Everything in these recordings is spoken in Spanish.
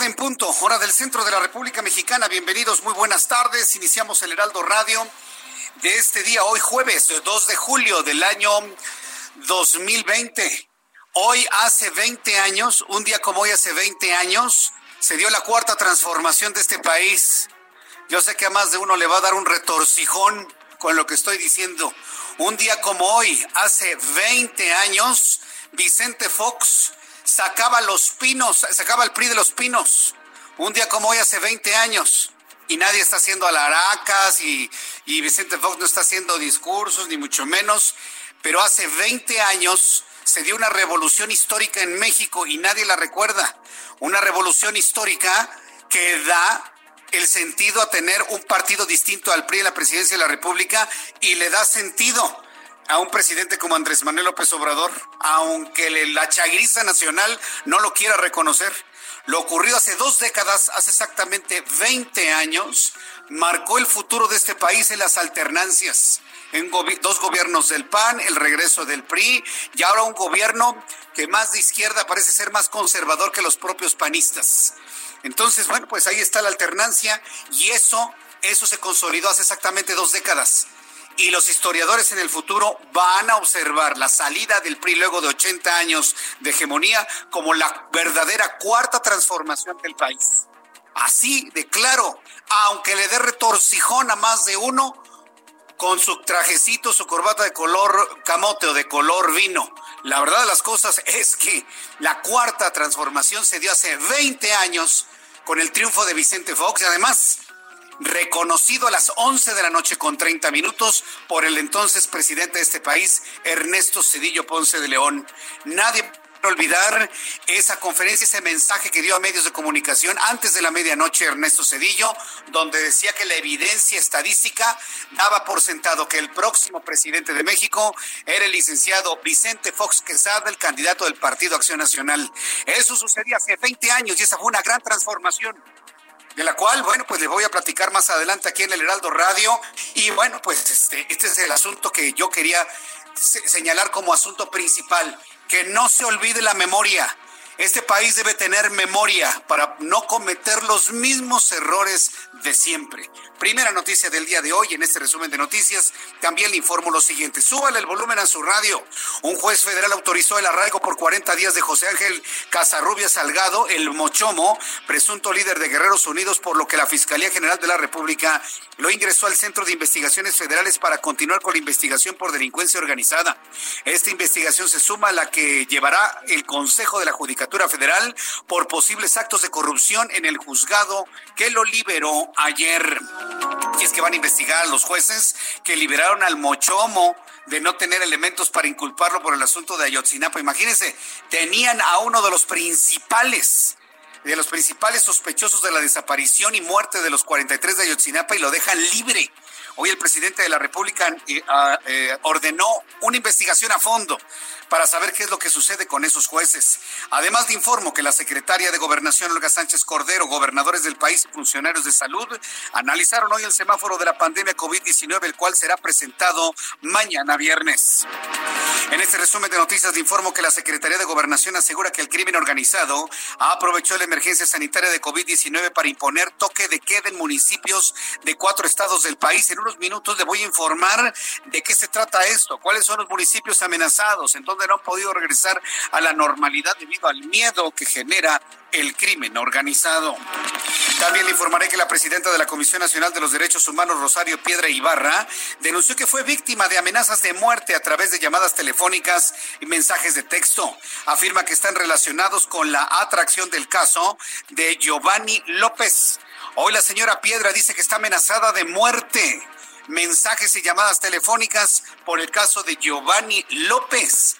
Tarde en punto, hora del centro de la República Mexicana. Bienvenidos, muy buenas tardes. Iniciamos el Heraldo Radio de este día, hoy jueves 2 de julio del año 2020. Hoy hace 20 años, un día como hoy hace 20 años, se dio la cuarta transformación de este país. Yo sé que a más de uno le va a dar un retorcijón con lo que estoy diciendo. Un día como hoy, hace 20 años, Vicente Fox sacaba los pinos, sacaba el PRI de los pinos. Un día como hoy, hace 20 años. Y nadie está haciendo alaracas y, y Vicente Fox no está haciendo discursos, ni mucho menos. Pero hace 20 años se dio una revolución histórica en México y nadie la recuerda. Una revolución histórica que da el sentido a tener un partido distinto al PRI en la presidencia de la República y le da sentido a un presidente como Andrés Manuel López Obrador, aunque la chagriza nacional no lo quiera reconocer. Lo ocurrido hace dos décadas, hace exactamente 20 años, marcó el futuro de este país en las alternancias. En dos gobiernos del PAN, el regreso del PRI y ahora un gobierno que más de izquierda parece ser más conservador que los propios panistas. Entonces, bueno, pues ahí está la alternancia y eso, eso se consolidó hace exactamente dos décadas y los historiadores en el futuro van a observar la salida del PRI luego de 80 años de hegemonía como la verdadera cuarta transformación del país. Así de claro, aunque le dé retorcijón a más de uno, con su trajecito, su corbata de color camote o de color vino. La verdad de las cosas es que la cuarta transformación se dio hace 20 años con el triunfo de Vicente Fox y además reconocido a las 11 de la noche con 30 minutos por el entonces presidente de este país, Ernesto Cedillo Ponce de León. Nadie olvidar esa conferencia, ese mensaje que dio a medios de comunicación antes de la medianoche Ernesto Cedillo, donde decía que la evidencia estadística daba por sentado que el próximo presidente de México era el licenciado Vicente Fox Quesada, el candidato del Partido Acción Nacional. Eso sucedía hace 20 años y esa fue una gran transformación de la cual, bueno, pues le voy a platicar más adelante aquí en el Heraldo Radio. Y bueno, pues este, este es el asunto que yo quería señalar como asunto principal, que no se olvide la memoria. Este país debe tener memoria para no cometer los mismos errores de siempre. Primera noticia del día de hoy en este resumen de noticias. También le informo lo siguiente. Súbale el volumen a su radio. Un juez federal autorizó el arraigo por 40 días de José Ángel Casarrubia Salgado, el Mochomo, presunto líder de Guerreros Unidos, por lo que la Fiscalía General de la República lo ingresó al Centro de Investigaciones Federales para continuar con la investigación por delincuencia organizada. Esta investigación se suma a la que llevará el Consejo de la Judicatura Federal por posibles actos de corrupción en el juzgado que lo liberó ayer. Y es que van a investigar a los jueces que liberaron al Mochomo de no tener elementos para inculparlo por el asunto de Ayotzinapa. Imagínense, tenían a uno de los principales de los principales sospechosos de la desaparición y muerte de los 43 de Ayotzinapa y lo dejan libre. Hoy el presidente de la República eh, eh, ordenó una investigación a fondo para saber qué es lo que sucede con esos jueces. Además, le informo que la secretaria de Gobernación, Olga Sánchez Cordero, gobernadores del país y funcionarios de salud analizaron hoy el semáforo de la pandemia COVID-19, el cual será presentado mañana viernes. En este resumen de noticias, le informo que la Secretaría de Gobernación asegura que el crimen organizado aprovechó la emergencia sanitaria de COVID-19 para imponer toque de queda en municipios de cuatro estados del país. En unos minutos le voy a informar de qué se trata esto, cuáles son los municipios amenazados, en donde no han podido regresar a la normalidad debido al miedo que genera el crimen organizado. También le informaré que la presidenta de la Comisión Nacional de los Derechos Humanos, Rosario Piedra Ibarra, denunció que fue víctima de amenazas de muerte a través de llamadas telefónicas y mensajes de texto. Afirma que están relacionados con la atracción del caso de Giovanni López. Hoy la señora Piedra dice que está amenazada de muerte. Mensajes y llamadas telefónicas por el caso de Giovanni López.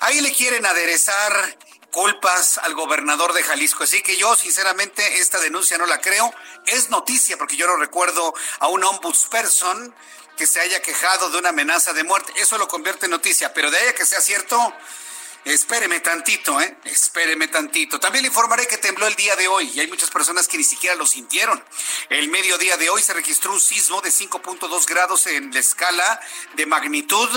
Ahí le quieren aderezar culpas al gobernador de Jalisco. Así que yo, sinceramente, esta denuncia no la creo. Es noticia porque yo no recuerdo a un ombudsperson que se haya quejado de una amenaza de muerte. Eso lo convierte en noticia, pero de ella que sea cierto, Espéreme tantito, ¿eh? Espéreme tantito. También le informaré que tembló el día de hoy y hay muchas personas que ni siquiera lo sintieron. El mediodía de hoy se registró un sismo de 5.2 grados en la escala de magnitud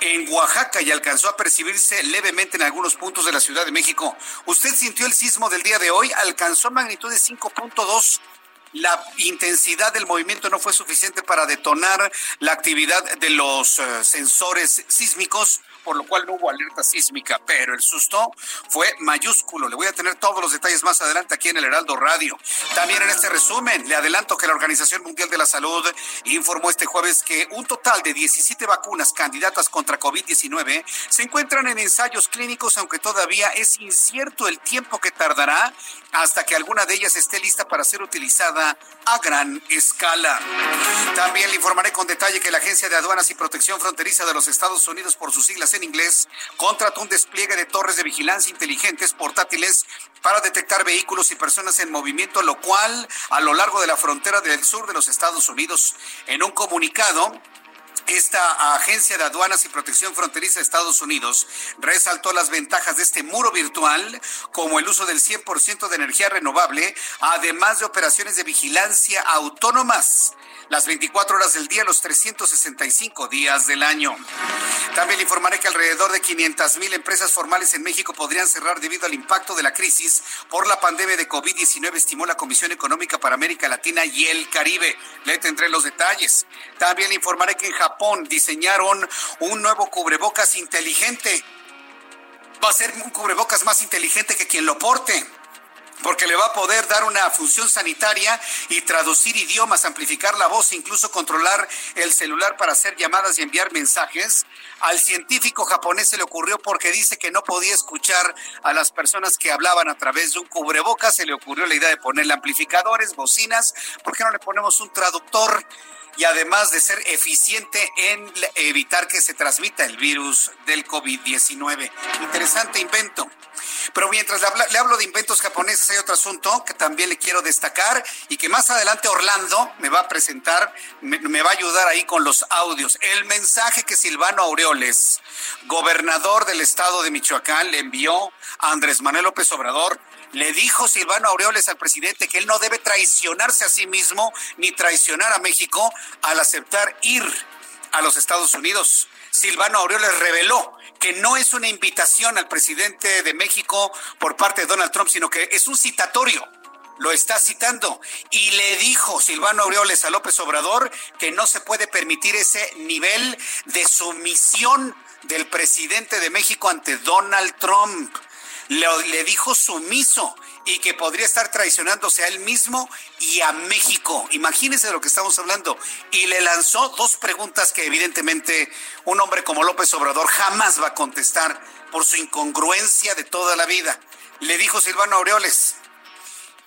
en Oaxaca y alcanzó a percibirse levemente en algunos puntos de la Ciudad de México. ¿Usted sintió el sismo del día de hoy? Alcanzó magnitud de 5.2 la intensidad del movimiento no fue suficiente para detonar la actividad de los eh, sensores sísmicos por lo cual no hubo alerta sísmica, pero el susto fue mayúsculo. Le voy a tener todos los detalles más adelante aquí en el Heraldo Radio. También en este resumen, le adelanto que la Organización Mundial de la Salud informó este jueves que un total de 17 vacunas candidatas contra COVID-19 se encuentran en ensayos clínicos, aunque todavía es incierto el tiempo que tardará hasta que alguna de ellas esté lista para ser utilizada a gran escala. También le informaré con detalle que la Agencia de Aduanas y Protección Fronteriza de los Estados Unidos, por sus siglas en inglés, contrató un despliegue de torres de vigilancia inteligentes portátiles para detectar vehículos y personas en movimiento, lo cual a lo largo de la frontera del sur de los Estados Unidos. En un comunicado, esta Agencia de Aduanas y Protección Fronteriza de Estados Unidos resaltó las ventajas de este muro virtual, como el uso del 100% de energía renovable, además de operaciones de vigilancia autónomas las 24 horas del día, los 365 días del año. También informaré que alrededor de 500 mil empresas formales en México podrían cerrar debido al impacto de la crisis por la pandemia de COVID-19, estimó la Comisión Económica para América Latina y el Caribe. Le tendré los detalles. También informaré que en Japón diseñaron un nuevo cubrebocas inteligente. Va a ser un cubrebocas más inteligente que quien lo porte porque le va a poder dar una función sanitaria y traducir idiomas, amplificar la voz, incluso controlar el celular para hacer llamadas y enviar mensajes. Al científico japonés se le ocurrió porque dice que no podía escuchar a las personas que hablaban a través de un cubrebocas, se le ocurrió la idea de ponerle amplificadores, bocinas, ¿por qué no le ponemos un traductor? Y además de ser eficiente en evitar que se transmita el virus del COVID-19. Interesante invento. Pero mientras le, hablo de inventos japoneses, hay otro asunto que también le quiero destacar y que más adelante Orlando me va a presentar, me, va a ayudar ahí con los audios. El mensaje que Silvano Aureoles, gobernador del estado de Michoacán, le envió a Andrés Manuel López Obrador le dijo Silvano Aureoles al presidente que él no debe traicionarse a sí mismo ni traicionar a México al aceptar ir a los Estados Unidos. Silvano Aureoles reveló que no es una invitación al presidente de México por parte de Donald Trump, sino que es un citatorio. Lo está citando y le dijo Silvano Aureoles a López Obrador que no se puede permitir ese nivel de sumisión del presidente de México ante Donald Trump le, dijo sumiso y que podría estar traicionándose a él mismo y a México. Imagínense de lo que estamos hablando. Y le lanzó dos preguntas que evidentemente un hombre como López Obrador jamás va a contestar por su incongruencia de toda la vida. Le dijo Silvano Aureoles,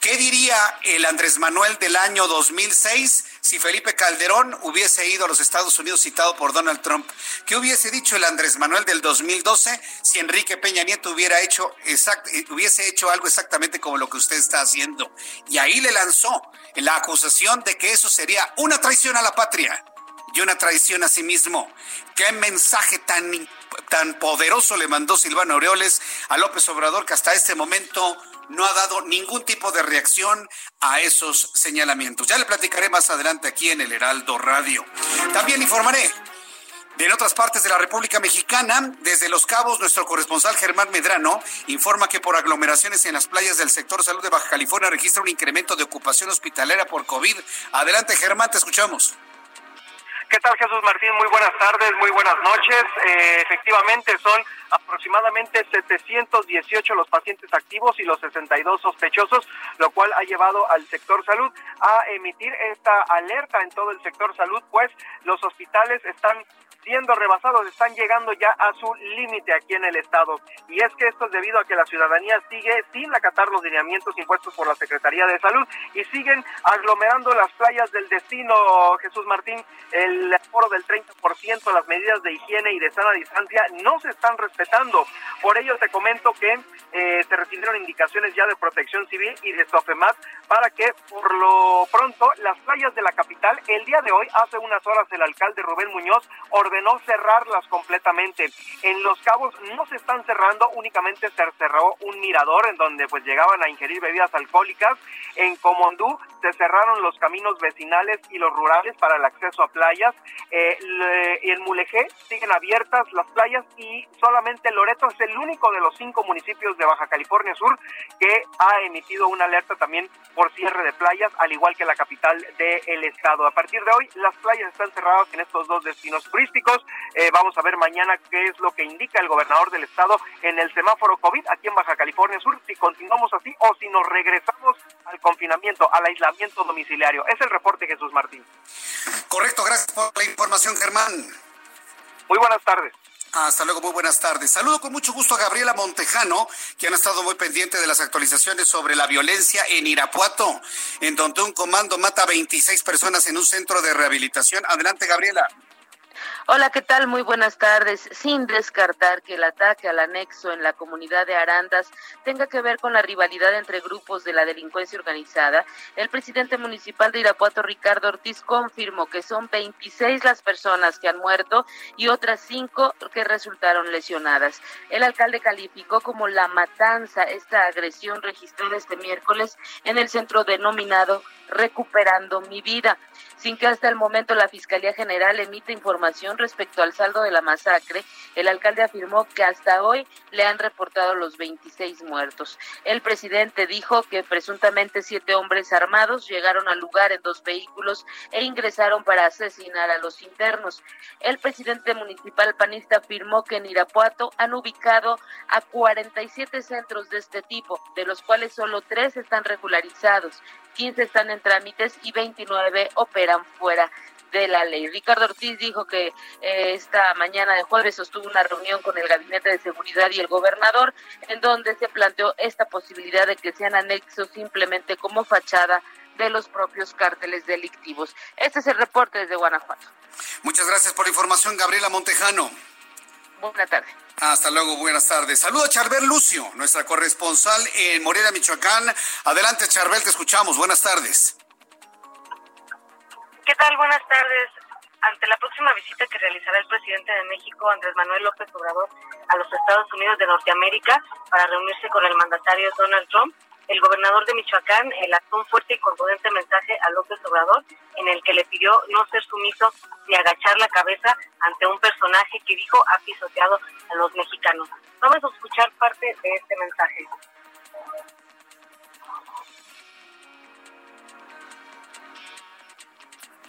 ¿Qué diría el Andrés Manuel del año 2006 si Felipe Calderón hubiese ido a los Estados Unidos citado por Donald Trump? ¿Qué hubiese dicho el Andrés Manuel del 2012 si Enrique Peña Nieto hubiera hecho hubiese hecho algo exactamente como lo que usted está haciendo? Y ahí le lanzó la acusación de que eso sería una traición a la patria y una traición a sí mismo. ¿Qué mensaje tan, tan poderoso le mandó Silvano Aureoles a López Obrador que hasta este momento no ha dado ningún tipo de reacción a esos señalamientos. Ya le platicaré más adelante aquí en el Heraldo Radio. También informaré en otras partes de la República Mexicana, desde Los Cabos, nuestro corresponsal Germán Medrano informa que por aglomeraciones en las playas del sector salud de Baja California registra un incremento de ocupación hospitalera por COVID. Adelante, Germán, te escuchamos. ¿Qué tal Jesús Martín? Muy buenas tardes, muy buenas noches. Eh, efectivamente son aproximadamente 718 los pacientes activos y los 62 sospechosos, lo cual ha llevado al sector salud a emitir esta alerta en todo el sector salud, pues los hospitales están siendo rebasados, están llegando ya a su límite aquí en el estado. Y es que esto es debido a que la ciudadanía sigue sin acatar los lineamientos impuestos por la Secretaría de Salud y siguen aglomerando las playas del destino, Jesús Martín, el aforo del 30%, las medidas de higiene y de sana distancia no se están respetando. Por ello te comento que eh, se recibieron indicaciones ya de protección civil y de SOFEMAT para que por lo pronto las playas de la capital, el día de hoy, hace unas horas el alcalde Rubén Muñoz ordenó cerrarlas completamente. En Los Cabos no se están cerrando, únicamente se cerró un mirador en donde pues llegaban a ingerir bebidas alcohólicas. En Comondú se cerraron los caminos vecinales y los rurales para el acceso a playas. Eh, en Mulegé siguen abiertas las playas y solamente Loreto es el único de los cinco municipios de Baja California Sur que ha emitido una alerta también por cierre de playas, al igual que la capital del estado. A partir de hoy, las playas están cerradas en estos dos destinos turísticos. Eh, vamos a ver mañana qué es lo que indica el gobernador del estado en el semáforo COVID aquí en Baja California Sur, si continuamos así o si nos regresamos al confinamiento, al aislamiento domiciliario. Es el reporte, Jesús Martín. Correcto, gracias por la información, Germán. Muy buenas tardes. Hasta luego, muy buenas tardes. Saludo con mucho gusto a Gabriela Montejano, que han estado muy pendiente de las actualizaciones sobre la violencia en Irapuato, en donde un comando mata a 26 personas en un centro de rehabilitación. Adelante, Gabriela. Hola, ¿qué tal? Muy buenas tardes. Sin descartar que el ataque al anexo en la comunidad de Arandas tenga que ver con la rivalidad entre grupos de la delincuencia organizada, el presidente municipal de Irapuato, Ricardo Ortiz, confirmó que son 26 las personas que han muerto y otras 5 que resultaron lesionadas. El alcalde calificó como la matanza esta agresión registrada este miércoles en el centro denominado Recuperando mi vida sin que hasta el momento la Fiscalía General emita información respecto al saldo de la masacre, el alcalde afirmó que hasta hoy le han reportado los 26 muertos. El presidente dijo que presuntamente siete hombres armados llegaron al lugar en dos vehículos e ingresaron para asesinar a los internos. El presidente municipal panista afirmó que en Irapuato han ubicado a 47 centros de este tipo, de los cuales solo tres están regularizados, 15 están en trámites y 29 operan fuera de la ley. Ricardo Ortiz dijo que eh, esta mañana de jueves sostuvo una reunión con el Gabinete de Seguridad y el gobernador, en donde se planteó esta posibilidad de que sean anexos simplemente como fachada de los propios cárteles delictivos. Este es el reporte desde Guanajuato. Muchas gracias por la información, Gabriela Montejano. Buenas tardes. Hasta luego, buenas tardes. Saludo a Charbel Lucio, nuestra corresponsal en Morena, Michoacán. Adelante, Charbel, te escuchamos. Buenas tardes. ¿Qué tal? Buenas tardes. Ante la próxima visita que realizará el presidente de México, Andrés Manuel López Obrador, a los Estados Unidos de Norteamérica para reunirse con el mandatario Donald Trump, el gobernador de Michoacán lanzó un fuerte y contundente mensaje a López Obrador en el que le pidió no ser sumiso ni agachar la cabeza ante un personaje que dijo ha pisoteado a los mexicanos. Vamos a escuchar parte de este mensaje.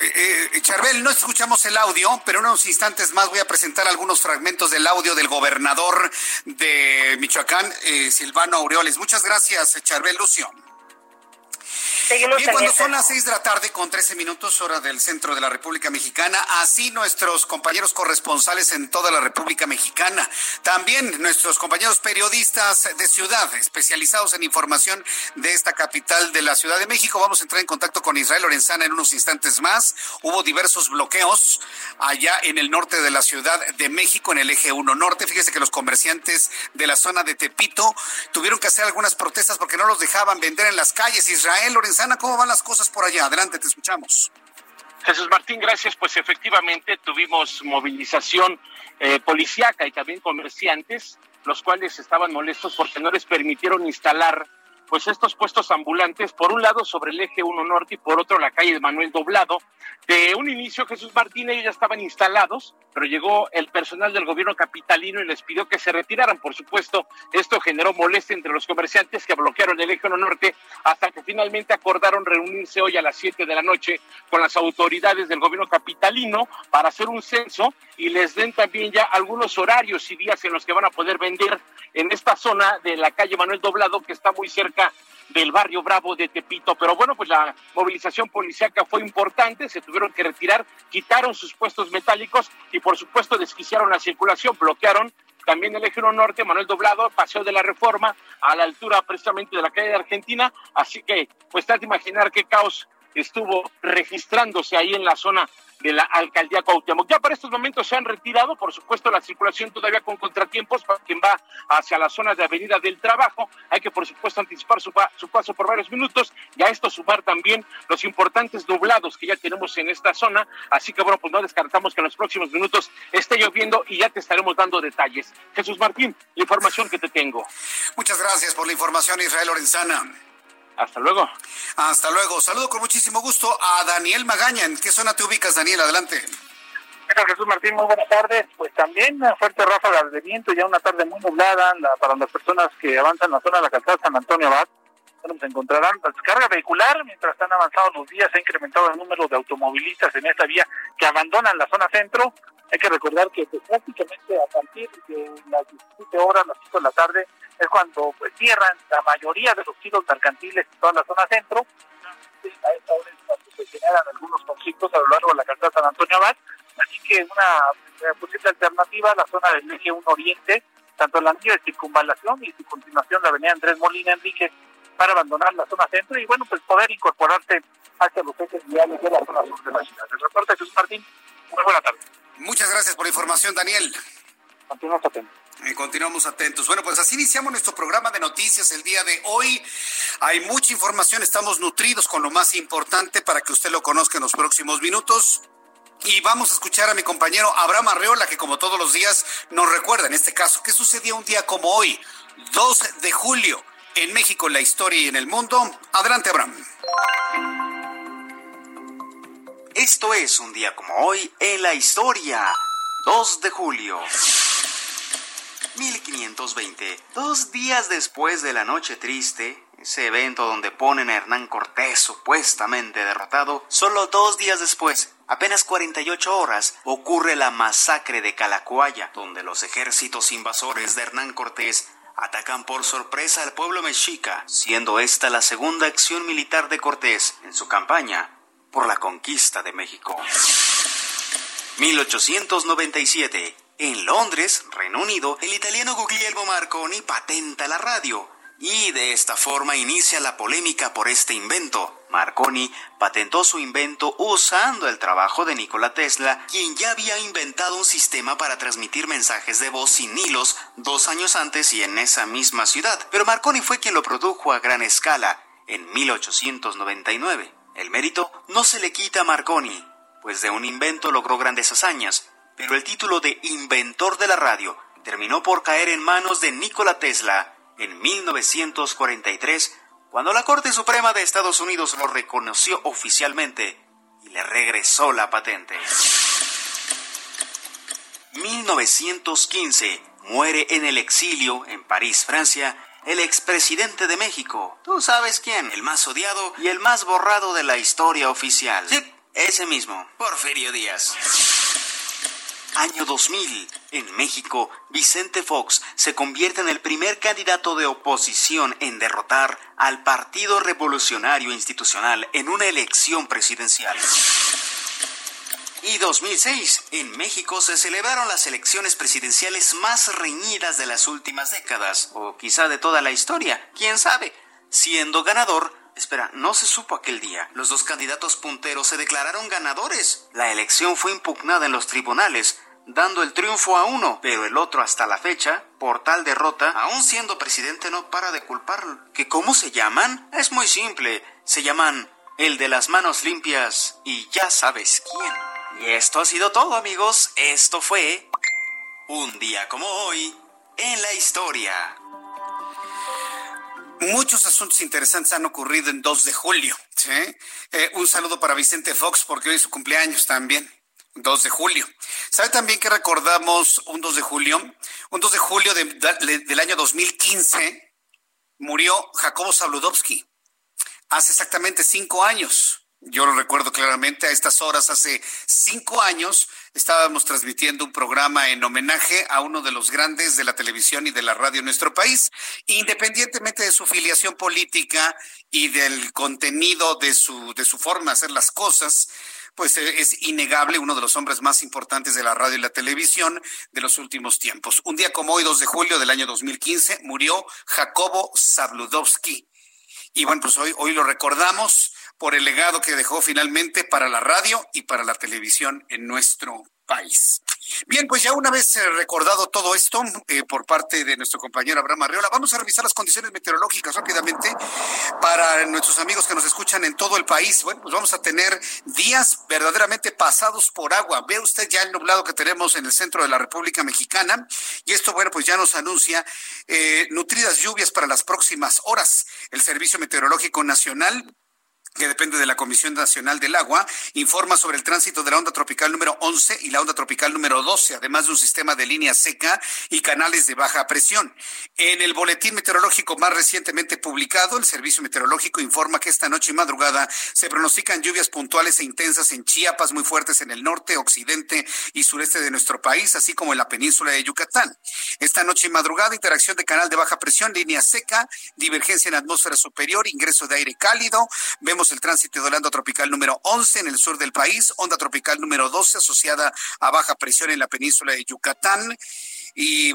Eh, eh, Charbel, no escuchamos el audio, pero en unos instantes más voy a presentar algunos fragmentos del audio del gobernador de Michoacán, eh, Silvano Aureoles. Muchas gracias, Charbel Lucio. Seguimos Bien, cuando son las 6 de la tarde con 13 minutos hora del centro de la República Mexicana, así nuestros compañeros corresponsales en toda la República Mexicana, también nuestros compañeros periodistas de ciudad especializados en información de esta capital de la Ciudad de México. Vamos a entrar en contacto con Israel Lorenzana en unos instantes más. Hubo diversos bloqueos allá en el norte de la Ciudad de México, en el eje 1 norte. Fíjese que los comerciantes de la zona de Tepito tuvieron que hacer algunas protestas porque no los dejaban vender en las calles. Israel Lorenzana, ¿cómo van las cosas por allá? Adelante, te escuchamos. Jesús Martín, gracias. Pues efectivamente tuvimos movilización eh, policíaca y también comerciantes, los cuales estaban molestos porque no les permitieron instalar pues estos puestos ambulantes, por un lado sobre el eje 1 norte y por otro la calle de Manuel Doblado. De un inicio, Jesús Martín, ellos ya estaban instalados, pero llegó el personal del gobierno capitalino y les pidió que se retiraran. Por supuesto, esto generó molestia entre los comerciantes que bloquearon el eje 1 norte hasta que finalmente acordaron reunirse hoy a las 7 de la noche con las autoridades del gobierno capitalino para hacer un censo y les den también ya algunos horarios y días en los que van a poder vender en esta zona de la calle Manuel Doblado, que está muy cerca del barrio Bravo de Tepito. Pero bueno, pues la movilización policíaca fue importante, se tuvieron que retirar, quitaron sus puestos metálicos y por supuesto desquiciaron la circulación, bloquearon también el eje norte, Manuel Doblado, Paseo de la Reforma, a la altura precisamente de la calle de Argentina. Así que, pues, trata de imaginar qué caos estuvo registrándose ahí en la zona de la alcaldía Cuauhtémoc. Ya para estos momentos se han retirado, por supuesto, la circulación todavía con contratiempos para quien va hacia la zona de Avenida del Trabajo. Hay que, por supuesto, anticipar su, paso por varios minutos y a esto sumar también los importantes nublados que ya tenemos en esta zona. Así que, bueno, pues no descartamos que en los próximos minutos esté lloviendo y ya te estaremos dando detalles. Jesús Martín, la información que te tengo. Muchas gracias por la información, Israel Lorenzana. Hasta luego. Hasta luego. Saludo con muchísimo gusto a Daniel Magaña. ¿En qué zona te ubicas, Daniel? Adelante. Jesús Martín, muy buenas tardes. Pues también una fuerte ráfaga de viento, ya una tarde muy nublada para las personas que avanzan en la zona de la calzada San Antonio Abad. Bueno, se encontrarán la descarga vehicular mientras están avanzados los días. Se ha incrementado el número de automovilistas en esta vía que abandonan la zona centro. Hay que recordar que pues, prácticamente a partir de las 17 horas, las 5 de la tarde, es cuando pues, cierran la mayoría de los tiros mercantiles en toda la zona centro. A esta hora es cuando se generan algunos conflictos a lo largo de la calzada San Antonio Abad. Así que una eh, posible alternativa, la zona del eje 1 Oriente, tanto el anillo de circunvalación y su continuación la avenida Andrés Molina Enríquez para abandonar la zona centro y bueno, pues poder incorporarse hacia los ejes viales de la zona sur de la ciudad. El reporte Jesús Martín, muy buena tarde. Muchas gracias por la información, Daniel. Continuamos atentos. Eh, continuamos atentos. Bueno, pues así iniciamos nuestro programa de noticias el día de hoy. Hay mucha información, estamos nutridos con lo más importante para que usted lo conozca en los próximos minutos. Y vamos a escuchar a mi compañero Abraham Arreola, que como todos los días nos recuerda en este caso qué sucedía un día como hoy, 2 de julio, en México, en la historia y en el mundo. Adelante, Abraham. Esto es un día como hoy en la historia, 2 de julio. 1520, dos días después de la Noche Triste, ese evento donde ponen a Hernán Cortés supuestamente derrotado, solo dos días después, apenas 48 horas, ocurre la masacre de Calacuaya, donde los ejércitos invasores de Hernán Cortés atacan por sorpresa al pueblo mexica, siendo esta la segunda acción militar de Cortés en su campaña por la conquista de México. 1897. En Londres, Reino Unido, el italiano Guglielmo Marconi patenta la radio y de esta forma inicia la polémica por este invento. Marconi patentó su invento usando el trabajo de Nikola Tesla, quien ya había inventado un sistema para transmitir mensajes de voz sin hilos dos años antes y en esa misma ciudad. Pero Marconi fue quien lo produjo a gran escala en 1899. El mérito no se le quita a Marconi, pues de un invento logró grandes hazañas, pero el título de inventor de la radio terminó por caer en manos de Nikola Tesla en 1943, cuando la Corte Suprema de Estados Unidos lo reconoció oficialmente y le regresó la patente. 1915 muere en el exilio en París, Francia, el expresidente de México. Tú sabes quién, el más odiado y el más borrado de la historia oficial. Sí, ese mismo, Porfirio Díaz. Año 2000. En México, Vicente Fox se convierte en el primer candidato de oposición en derrotar al Partido Revolucionario Institucional en una elección presidencial. Y 2006. En México se celebraron las elecciones presidenciales más reñidas de las últimas décadas, o quizá de toda la historia, quién sabe. Siendo ganador, espera, no se supo aquel día. Los dos candidatos punteros se declararon ganadores. La elección fue impugnada en los tribunales, dando el triunfo a uno, pero el otro hasta la fecha, por tal derrota, aún siendo presidente no para de culparlo. ¿Que cómo se llaman? Es muy simple, se llaman el de las manos limpias y ya sabes quién. Y esto ha sido todo amigos, esto fue un día como hoy en la historia. Muchos asuntos interesantes han ocurrido en 2 de julio. Eh, un saludo para Vicente Fox porque hoy es su cumpleaños también. 2 de julio. ¿Sabe también que recordamos un 2 de julio? Un 2 de julio del año 2015 murió Jacobo Zabludovsky. Hace exactamente cinco años. Yo lo recuerdo claramente, a estas horas, hace cinco años, estábamos transmitiendo un programa en homenaje a uno de los grandes de la televisión y de la radio en nuestro país, independientemente de su filiación política y del contenido de su, de su forma de hacer las cosas pues eh, es innegable uno de los hombres más importantes de la radio y la televisión de los últimos tiempos. Un día como hoy, 2 de julio del año 2015, murió Jacobo Zabludowski. Y bueno, pues hoy, hoy lo recordamos por el legado que dejó finalmente para la radio y para la televisión en nuestro país. Bien, pues ya una vez recordado todo esto eh, por parte de nuestro compañero Abraham Arreola, vamos a revisar las condiciones meteorológicas rápidamente para nuestros amigos que nos escuchan en todo el país. Bueno, pues vamos a tener días verdaderamente pasados por agua. Ve usted ya el nublado que tenemos en el centro de la República Mexicana y esto, bueno, pues ya nos anuncia eh, nutridas lluvias para las próximas horas. El Servicio Meteorológico Nacional que depende de la Comisión Nacional del Agua, informa sobre el tránsito de la onda tropical número 11 y la onda tropical número 12, además de un sistema de línea seca y canales de baja presión. En el boletín meteorológico más recientemente publicado, el Servicio Meteorológico informa que esta noche y madrugada se pronostican lluvias puntuales e intensas en Chiapas, muy fuertes en el norte, occidente y sureste de nuestro país, así como en la península de Yucatán. Esta noche y madrugada, interacción de canal de baja presión, línea seca, divergencia en atmósfera superior, ingreso de aire cálido. Vemos el tránsito de la onda tropical número 11 en el sur del país, onda tropical número 12 asociada a baja presión en la península de Yucatán y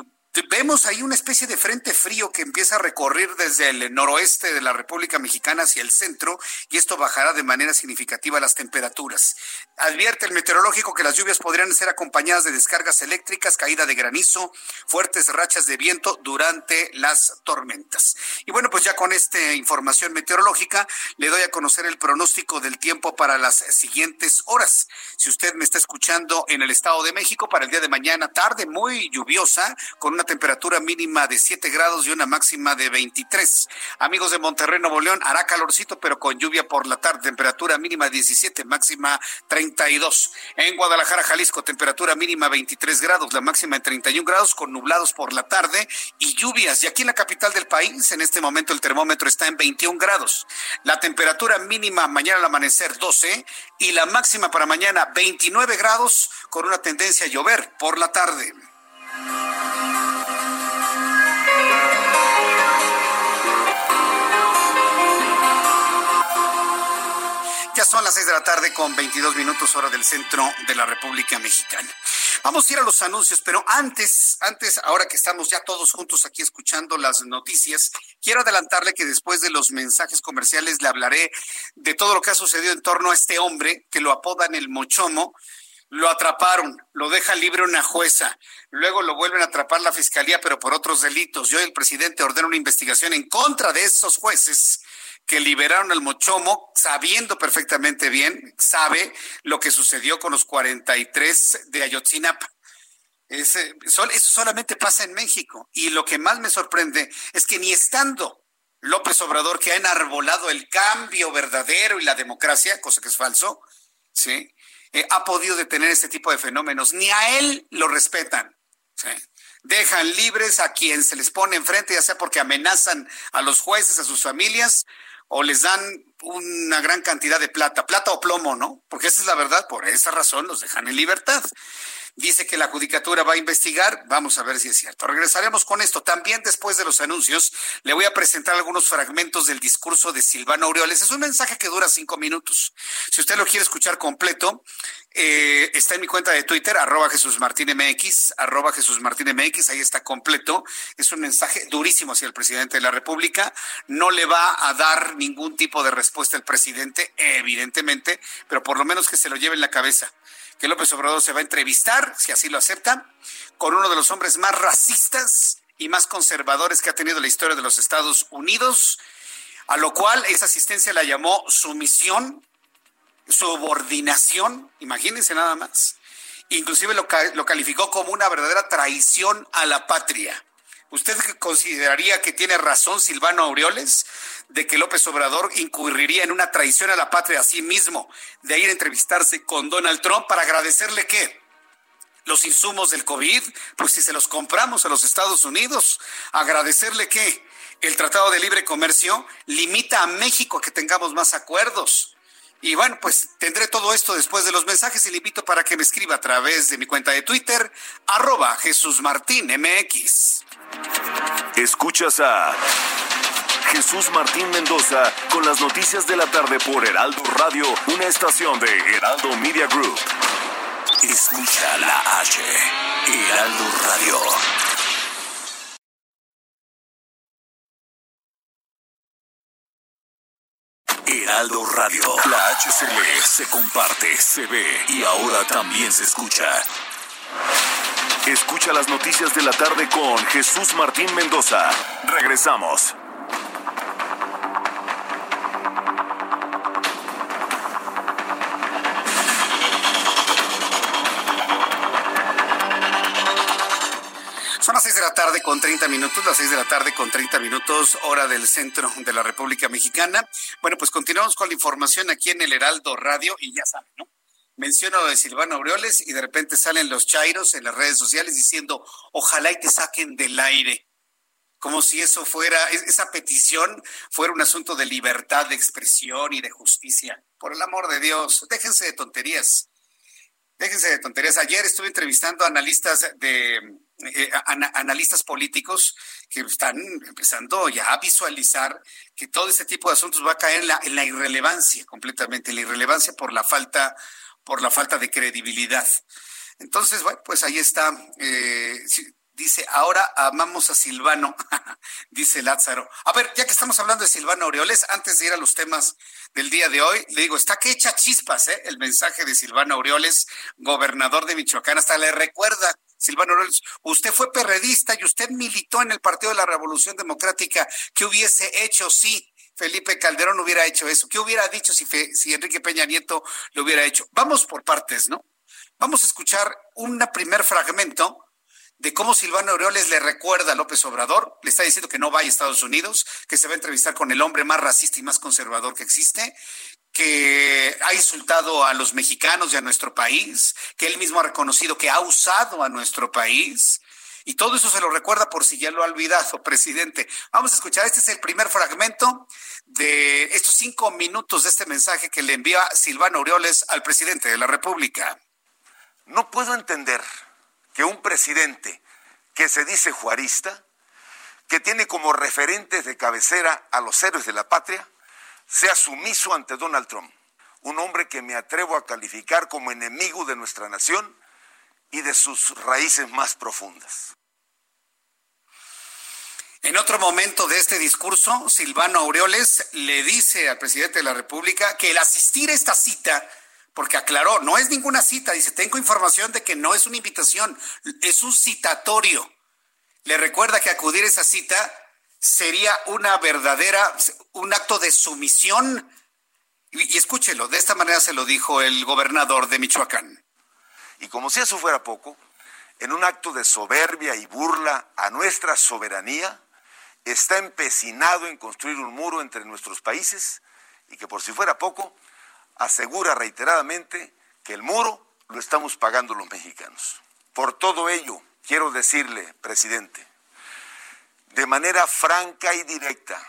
vemos ahí una especie de frente frío que empieza a recorrer desde el noroeste de la República Mexicana hacia el centro y esto bajará de manera significativa las temperaturas. Advierte el meteorológico que las lluvias podrían ser acompañadas de descargas eléctricas, caída de granizo, fuertes rachas de viento durante las tormentas. Y bueno, pues ya con esta información meteorológica le doy a conocer el pronóstico del tiempo para las siguientes horas. Si usted me está escuchando en el Estado de México para el día de mañana, tarde muy lluviosa, con una temperatura mínima de 7 grados y una máxima de 23. Amigos de Monterrey, Nuevo León, hará calorcito, pero con lluvia por la tarde, temperatura mínima 17, máxima 32. En Guadalajara, Jalisco, temperatura mínima 23 grados, la máxima en 31 grados, con nublados por la tarde y lluvias. Y aquí en la capital del país, en este momento el termómetro está en 21 grados. La temperatura mínima mañana al amanecer 12 y la máxima para mañana 29 grados, con una tendencia a llover por la tarde. Son las seis de la tarde con 22 minutos hora del centro de la República Mexicana. Vamos a ir a los anuncios, pero antes, antes, ahora que estamos ya todos juntos aquí escuchando las noticias, quiero adelantarle que después de los mensajes comerciales le hablaré de todo lo que ha sucedido en torno a este hombre que lo apodan el Mochomo, lo atraparon, lo deja libre una jueza, luego lo vuelven a atrapar la fiscalía, pero por otros delitos. Yo, el presidente, ordena una investigación en contra de esos jueces que liberaron al Mochomo, sabiendo perfectamente bien, sabe lo que sucedió con los 43 de Ayotzinapa. eso solamente pasa en México. Y lo que más me sorprende es que ni estando López Obrador, que ha enarbolado el cambio verdadero y la democracia, cosa que es falso, ¿sí? Eh, ha podido detener este tipo de fenómenos. Ni a él lo respetan. Dejan libres a quien se les pone enfrente, ya sea porque amenazan a los jueces, a sus familias, o les dan una gran cantidad de plata, plata o plomo, ¿no? Porque esa es la verdad, por esa razón los dejan en libertad. Dice que la judicatura va a investigar. Vamos a ver si es cierto. Regresaremos con esto. También después de los anuncios, le voy a presentar algunos fragmentos del discurso de Silvano Aureoles. Es un mensaje que dura cinco minutos. Si usted lo quiere escuchar completo, eh, está en mi cuenta de Twitter, arroba Jesús Martín MX, arroba Jesús Martín MX, ahí está completo. Es un mensaje durísimo hacia el presidente de la República. No le va a dar ningún tipo de respuesta el presidente, evidentemente, pero por lo menos que se lo lleve en la cabeza que López Obrador se va a entrevistar, si así lo acepta, con uno de los hombres más racistas y más conservadores que ha tenido la historia de los Estados Unidos, a lo cual esa asistencia la llamó sumisión, subordinación, imagínense nada más. Inclusive lo, lo calificó como una verdadera traición a la patria. ¿Usted consideraría que tiene razón Silvano Aureoles de que López Obrador incurriría en una traición a la patria a sí mismo de ir a entrevistarse con Donald Trump para agradecerle qué? Los insumos del COVID, pues si se los compramos a los Estados Unidos, agradecerle que el Tratado de Libre Comercio limita a México a que tengamos más acuerdos. Y bueno, pues tendré todo esto después de los mensajes y le invito para que me escriba a través de mi cuenta de Twitter, arroba Jesús Martín MX. Escuchas a Jesús Martín Mendoza con las noticias de la tarde por Heraldo Radio, una estación de Heraldo Media Group. Escucha la H, Heraldo Radio. Heraldo Radio. La H se lee, se comparte, se ve y ahora también se escucha. Escucha las noticias de la tarde con Jesús Martín Mendoza. Regresamos. Son las seis de la tarde con 30 minutos, las seis de la tarde con 30 minutos, hora del centro de la República Mexicana. Bueno, pues continuamos con la información aquí en el Heraldo Radio y ya saben, ¿no? Menciono lo de Silvano Aureoles y de repente salen los chairos en las redes sociales diciendo, ojalá y te saquen del aire. Como si eso fuera, esa petición fuera un asunto de libertad de expresión y de justicia. Por el amor de Dios, déjense de tonterías. Déjense de tonterías. Ayer estuve entrevistando a analistas de eh, analistas políticos que están empezando ya a visualizar que todo este tipo de asuntos va a caer en la, en la irrelevancia completamente, en la irrelevancia por la falta por la falta de credibilidad. Entonces, bueno, pues ahí está. Eh, dice, ahora amamos a Silvano, dice Lázaro. A ver, ya que estamos hablando de Silvano Aureoles, antes de ir a los temas del día de hoy, le digo, está que echa chispas, ¿eh? El mensaje de Silvano Aureoles, gobernador de Michoacán, hasta le recuerda. Silvano Aureoles, usted fue perredista y usted militó en el Partido de la Revolución Democrática. ¿Qué hubiese hecho sí Felipe Calderón hubiera hecho eso? ¿Qué hubiera dicho si, si Enrique Peña Nieto lo hubiera hecho? Vamos por partes, ¿no? Vamos a escuchar un primer fragmento de cómo Silvano Aureoles le recuerda a López Obrador, le está diciendo que no vaya a Estados Unidos, que se va a entrevistar con el hombre más racista y más conservador que existe, que ha insultado a los mexicanos y a nuestro país, que él mismo ha reconocido que ha usado a nuestro país, y todo eso se lo recuerda por si ya lo ha olvidado, presidente. Vamos a escuchar, este es el primer fragmento de estos cinco minutos de este mensaje que le envía Silvano Aureoles al presidente de la República. No puedo entender que un presidente que se dice juarista, que tiene como referentes de cabecera a los héroes de la patria, sea sumiso ante Donald Trump, un hombre que me atrevo a calificar como enemigo de nuestra nación y de sus raíces más profundas. En otro momento de este discurso, Silvano Aureoles le dice al presidente de la República que el asistir a esta cita, porque aclaró, no es ninguna cita, dice, tengo información de que no es una invitación, es un citatorio. Le recuerda que acudir a esa cita sería una verdadera, un acto de sumisión. Y, y escúchelo, de esta manera se lo dijo el gobernador de Michoacán. Y como si eso fuera poco, en un acto de soberbia y burla a nuestra soberanía, está empecinado en construir un muro entre nuestros países y que por si fuera poco, asegura reiteradamente que el muro lo estamos pagando los mexicanos. Por todo ello, quiero decirle, presidente, de manera franca y directa,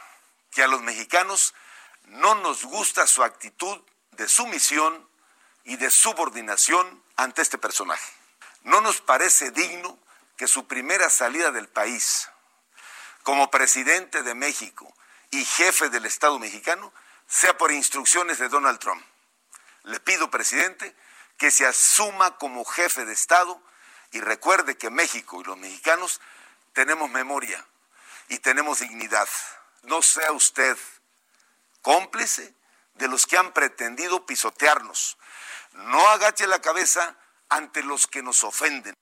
que a los mexicanos no nos gusta su actitud de sumisión y de subordinación ante este personaje. no nos parece digno que su primera salida del país como presidente de México y jefe del Estado mexicano sea por instrucciones de Donald Trump. Le pido, presidente, que se asuma como jefe de Estado y recuerde que México y los mexicanos tenemos memoria y tenemos dignidad. No sea usted cómplice de los que han pretendido pisotearnos. No agache la cabeza ante los que nos ofenden.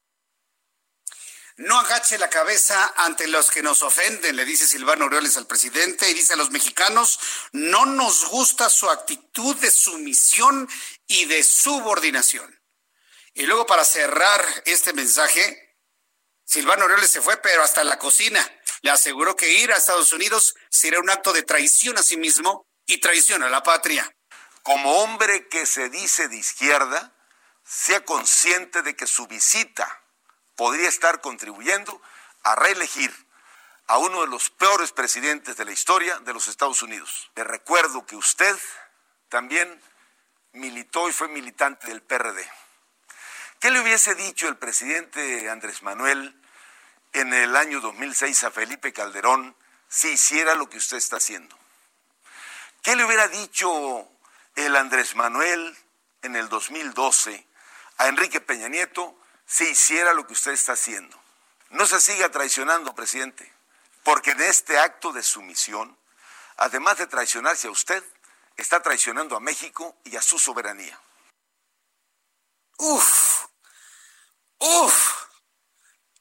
No agache la cabeza ante los que nos ofenden, le dice Silvano Aureoles al presidente y dice a los mexicanos, no nos gusta su actitud de sumisión y de subordinación. Y luego para cerrar este mensaje, Silvano Aureoles se fue, pero hasta la cocina. Le aseguró que ir a Estados Unidos sería un acto de traición a sí mismo y traición a la patria. Como hombre que se dice de izquierda, sea consciente de que su visita podría estar contribuyendo a reelegir a uno de los peores presidentes de la historia de los Estados Unidos. Le recuerdo que usted también militó y fue militante del PRD. ¿Qué le hubiese dicho el presidente Andrés Manuel en el año 2006 a Felipe Calderón si hiciera lo que usted está haciendo? ¿Qué le hubiera dicho el Andrés Manuel en el 2012 a Enrique Peña Nieto si hiciera lo que usted está haciendo. No se siga traicionando, presidente, porque en este acto de sumisión, además de traicionarse a usted, está traicionando a México y a su soberanía. Uf, uf,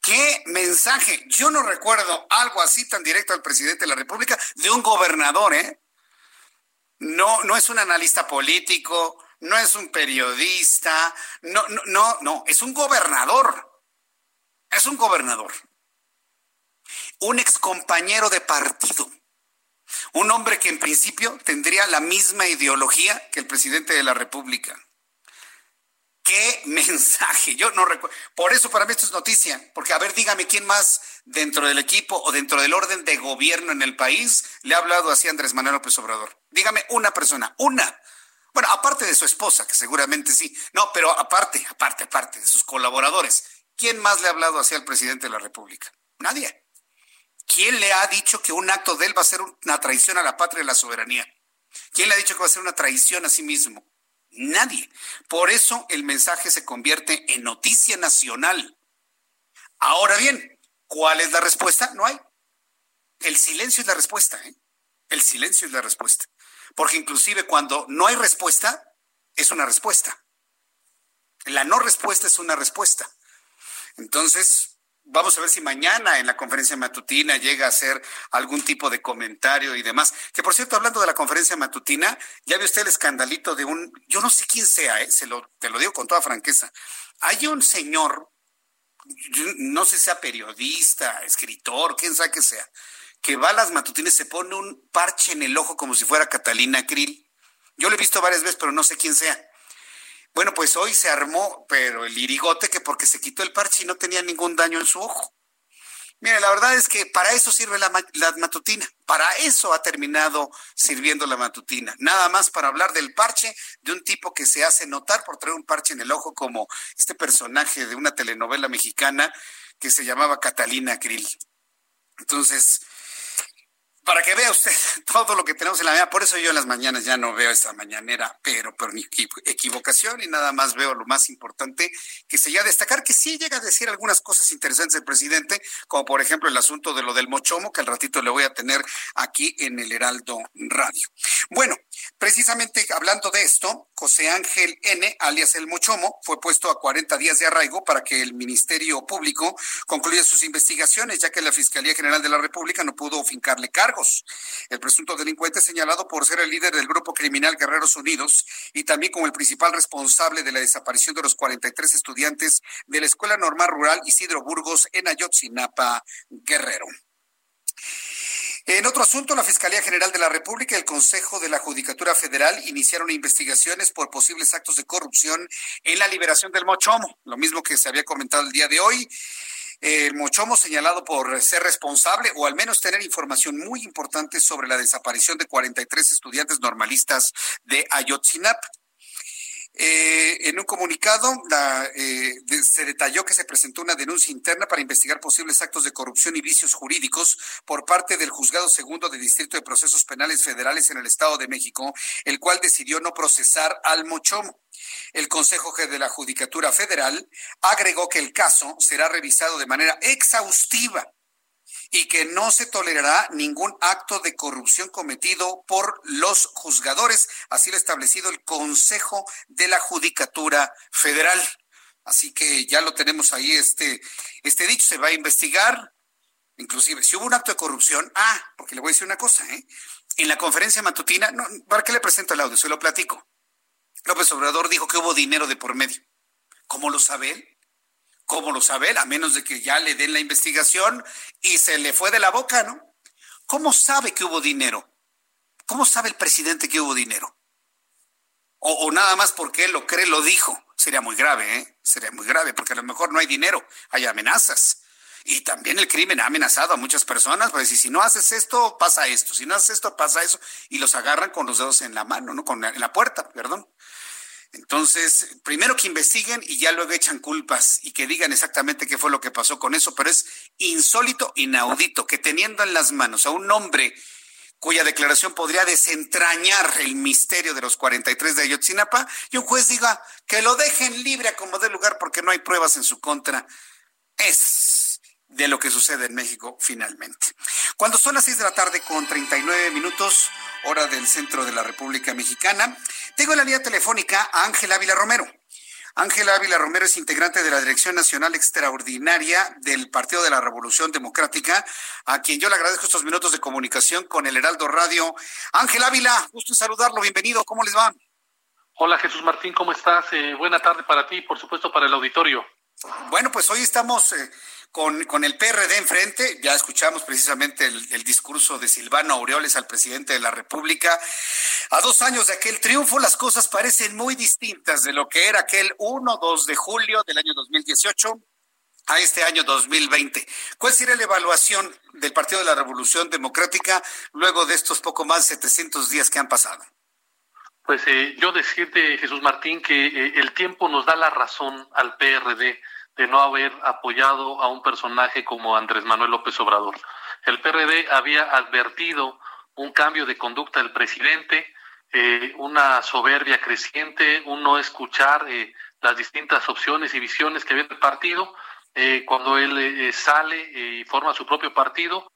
qué mensaje. Yo no recuerdo algo así tan directo al presidente de la República de un gobernador, ¿eh? No, no es un analista político, no es un periodista, no, no, no, no, es un gobernador. Es un gobernador. Un excompañero de partido. Un hombre que en principio tendría la misma ideología que el presidente de la República. Qué mensaje. Yo no recuerdo. Por eso para mí esto es noticia. Porque, a ver, dígame quién más dentro del equipo o dentro del orden de gobierno en el país le ha hablado así a Andrés Manuel López Obrador. Dígame una persona, una. Bueno, aparte de su esposa, que seguramente sí. No, pero aparte, aparte, aparte de sus colaboradores. ¿Quién más le ha hablado así al presidente de la República? Nadie. ¿Quién le ha dicho que un acto de él va a ser una traición a la patria y la soberanía? ¿Quién le ha dicho que va a ser una traición a sí mismo? Nadie. Por eso el mensaje se convierte en noticia nacional. Ahora bien, ¿cuál es la respuesta? No hay. El silencio es la respuesta. ¿eh? El silencio es la respuesta porque inclusive cuando no hay respuesta, es una respuesta. La no respuesta es una respuesta. Entonces, vamos a ver si mañana en la conferencia matutina llega a hacer algún tipo de comentario y demás. Que por cierto, hablando de la conferencia matutina, ya vio usted el escandalito de un, yo no sé quién sea, ¿eh? Se lo, te lo digo con toda franqueza. Hay un señor, no sé si sea periodista, escritor, quién sabe que sea, que va a las matutinas se pone un parche en el ojo como si fuera Catalina Krill. Yo lo he visto varias veces, pero no sé quién sea. Bueno, pues hoy se armó, pero el irigote que porque se quitó el parche y no tenía ningún daño en su ojo. Mire, la verdad es que para eso sirve la, la, matutina, para eso ha terminado sirviendo la matutina, nada más para hablar del parche de un tipo que se hace notar por traer un parche en el ojo como este personaje de una telenovela mexicana que se llamaba Catalina Krill. Entonces, para que vea usted todo lo que tenemos en la mañana. Por eso yo en las mañanas ya no veo esa mañanera, pero por mi equivocación y nada más veo lo más importante que se a destacar que sí llega a decir algunas cosas interesantes el presidente, como por ejemplo el asunto de lo del mochomo, que al ratito le voy a tener aquí en el Heraldo Radio. Bueno, precisamente hablando de esto, José Ángel N., alias el mochomo, fue puesto a 40 días de arraigo para que el Ministerio Público concluya sus investigaciones, ya que la Fiscalía General de la República no pudo fincarle cargo el presunto delincuente señalado por ser el líder del grupo criminal Guerreros Unidos y también como el principal responsable de la desaparición de los 43 estudiantes de la Escuela Normal Rural Isidro Burgos en Ayotzinapa, Guerrero. En otro asunto, la Fiscalía General de la República y el Consejo de la Judicatura Federal iniciaron investigaciones por posibles actos de corrupción en la liberación del Mochomo, lo mismo que se había comentado el día de hoy el Mochomo señalado por ser responsable o al menos tener información muy importante sobre la desaparición de 43 estudiantes normalistas de Ayotzinapa. Eh, en un comunicado eh, se detalló que se presentó una denuncia interna para investigar posibles actos de corrupción y vicios jurídicos por parte del Juzgado Segundo de Distrito de Procesos Penales Federales en el Estado de México, el cual decidió no procesar al Mochomo. El Consejo de la Judicatura Federal agregó que el caso será revisado de manera exhaustiva y que no se tolerará ningún acto de corrupción cometido por los juzgadores, así lo ha establecido el Consejo de la Judicatura Federal. Así que ya lo tenemos ahí, este, este dicho, se va a investigar, inclusive si hubo un acto de corrupción, ah, porque le voy a decir una cosa, ¿eh? En la conferencia matutina, no, ¿para qué le presento el audio? Se lo platico. López Obrador dijo que hubo dinero de por medio. ¿Cómo lo sabe él? ¿Cómo lo sabe él? A menos de que ya le den la investigación y se le fue de la boca, ¿no? ¿Cómo sabe que hubo dinero? ¿Cómo sabe el presidente que hubo dinero? O, nada más porque él lo cree, lo dijo. Sería muy grave, ¿eh? Sería muy grave, porque a lo mejor no hay dinero, hay amenazas. Y también el crimen ha amenazado a muchas personas, pues si, si no haces esto, pasa esto, si no haces esto, pasa eso, y los agarran con los dedos en la mano, ¿no? Con en la puerta, perdón. Entonces, primero que investiguen y ya luego echan culpas y que digan exactamente qué fue lo que pasó con eso, pero es insólito, inaudito, que teniendo en las manos a un hombre cuya declaración podría desentrañar el misterio de los 43 de Ayotzinapa, y un juez diga que lo dejen libre a como dé lugar porque no hay pruebas en su contra. Es de lo que sucede en México finalmente. Cuando son las 6 de la tarde con 39 minutos, hora del centro de la República Mexicana. Tengo en la línea telefónica a Ángel Ávila Romero. Ángel Ávila Romero es integrante de la Dirección Nacional Extraordinaria del Partido de la Revolución Democrática, a quien yo le agradezco estos minutos de comunicación con el Heraldo Radio. Ángel Ávila, gusto en saludarlo, bienvenido, ¿cómo les va? Hola Jesús Martín, ¿cómo estás? Eh, buena tarde para ti y por supuesto para el auditorio. Bueno, pues hoy estamos eh, con, el PRD enfrente, ya escuchamos precisamente el, discurso de Silvano Aureoles al presidente de la República. A dos años de aquel triunfo, las cosas parecen muy distintas de lo que era aquel 1-2 de julio del año 2018 a este año 2020. ¿Cuál sería la evaluación del Partido de la Revolución Democrática luego de estos poco más de 700 días que han pasado? Pues eh, yo decirte, Jesús Martín, que eh, el tiempo nos da la razón al PRD de no haber apoyado a un personaje como Andrés Manuel López Obrador. El PRD había advertido un cambio de conducta del presidente, eh, una soberbia creciente, un no escuchar eh, las distintas opciones y visiones que había el partido. Eh, cuando él sale y forma su propio partido,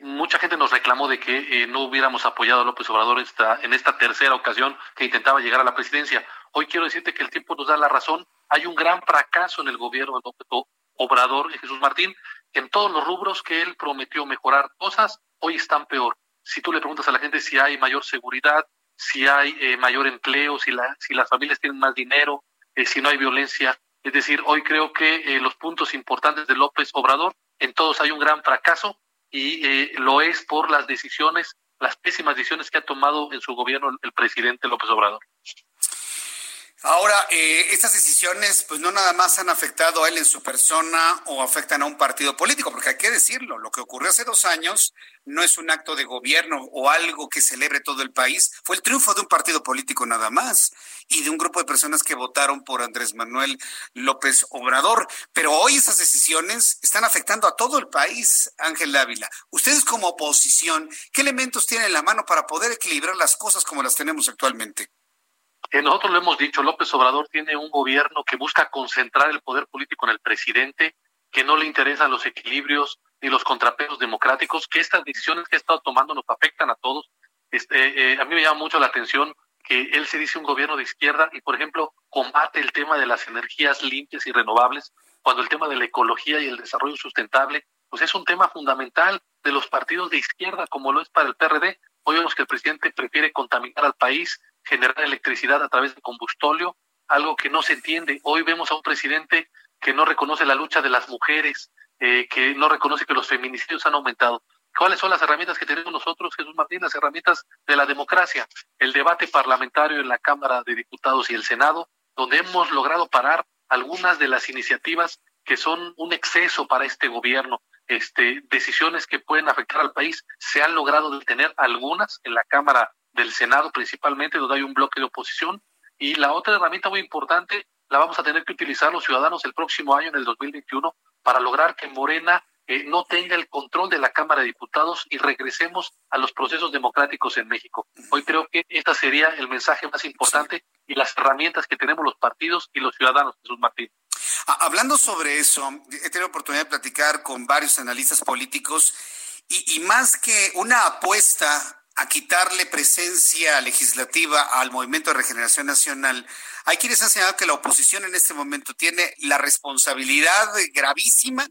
mucha gente nos reclamó de que no hubiéramos apoyado a López Obrador esta, en esta tercera ocasión que intentaba llegar a la presidencia. Hoy quiero decirte que el tiempo nos da la razón hay un gran fracaso en el gobierno de López Obrador y Jesús Martín. En todos los rubros que él prometió mejorar cosas, hoy están peor. Si tú le preguntas a la gente si hay mayor seguridad, si hay eh, mayor empleo, si, la, si las familias tienen más dinero, eh, si no hay violencia. Es decir, hoy creo que eh, los puntos importantes de López Obrador, en todos hay un gran fracaso y lo es por las decisiones, las pésimas decisiones que ha tomado en su gobierno el presidente López Obrador. Ahora, eh, estas decisiones, pues no nada más han afectado a él en su persona o afectan a un partido político, porque hay que decirlo, lo que ocurrió hace dos años no es un acto de gobierno o algo que celebre todo el país, fue el triunfo de un partido político nada más y de un grupo de personas que votaron por Andrés Manuel López Obrador. Pero hoy esas decisiones están afectando a todo el país, Ángel Ávila. Ustedes como oposición, ¿qué elementos tienen en la mano para poder equilibrar las cosas como las tenemos actualmente? Nosotros lo hemos dicho, López Obrador tiene un gobierno que busca concentrar el poder político en el presidente, que no le interesan los equilibrios ni los contrapesos democráticos, que estas decisiones que ha estado tomando nos afectan a todos. Este, eh, a mí me llama mucho la atención que él se dice un gobierno de izquierda y, por ejemplo, combate el tema de las energías limpias y renovables, cuando el tema de la ecología y el desarrollo sustentable, pues es un tema fundamental de los partidos de izquierda, como lo es para el PRD. Hoy vemos que el presidente prefiere contaminar al país, generar electricidad a través de combustóleo, algo que no se entiende. Hoy vemos a un presidente que no reconoce la lucha de las mujeres, eh, que no reconoce que los feminicidios han aumentado. ¿Cuáles son las herramientas que tenemos nosotros, Jesús Martín? Las herramientas de la democracia, el debate parlamentario en la Cámara de Diputados y el Senado, donde hemos logrado parar algunas de las iniciativas que son un exceso para este gobierno, este, decisiones que pueden afectar al país. Se han logrado detener algunas en la Cámara del Senado principalmente, donde hay un bloque de oposición, Y la otra herramienta muy importante la vamos a tener que utilizar los ciudadanos el próximo año, en el 2021, para lograr que Morena eh, no tenga el control de la Cámara de Diputados y regresemos a los procesos democráticos en México. Hoy creo que este sería el mensaje más importante y las herramientas que tenemos los partidos y los ciudadanos, Jesús Martín. Hablando sobre eso, he tenido oportunidad de platicar con varios analistas políticos y más que una apuesta a quitarle presencia legislativa al Movimiento de Regeneración Nacional, hay quienes han señalado que la oposición en este momento tiene la responsabilidad gravísima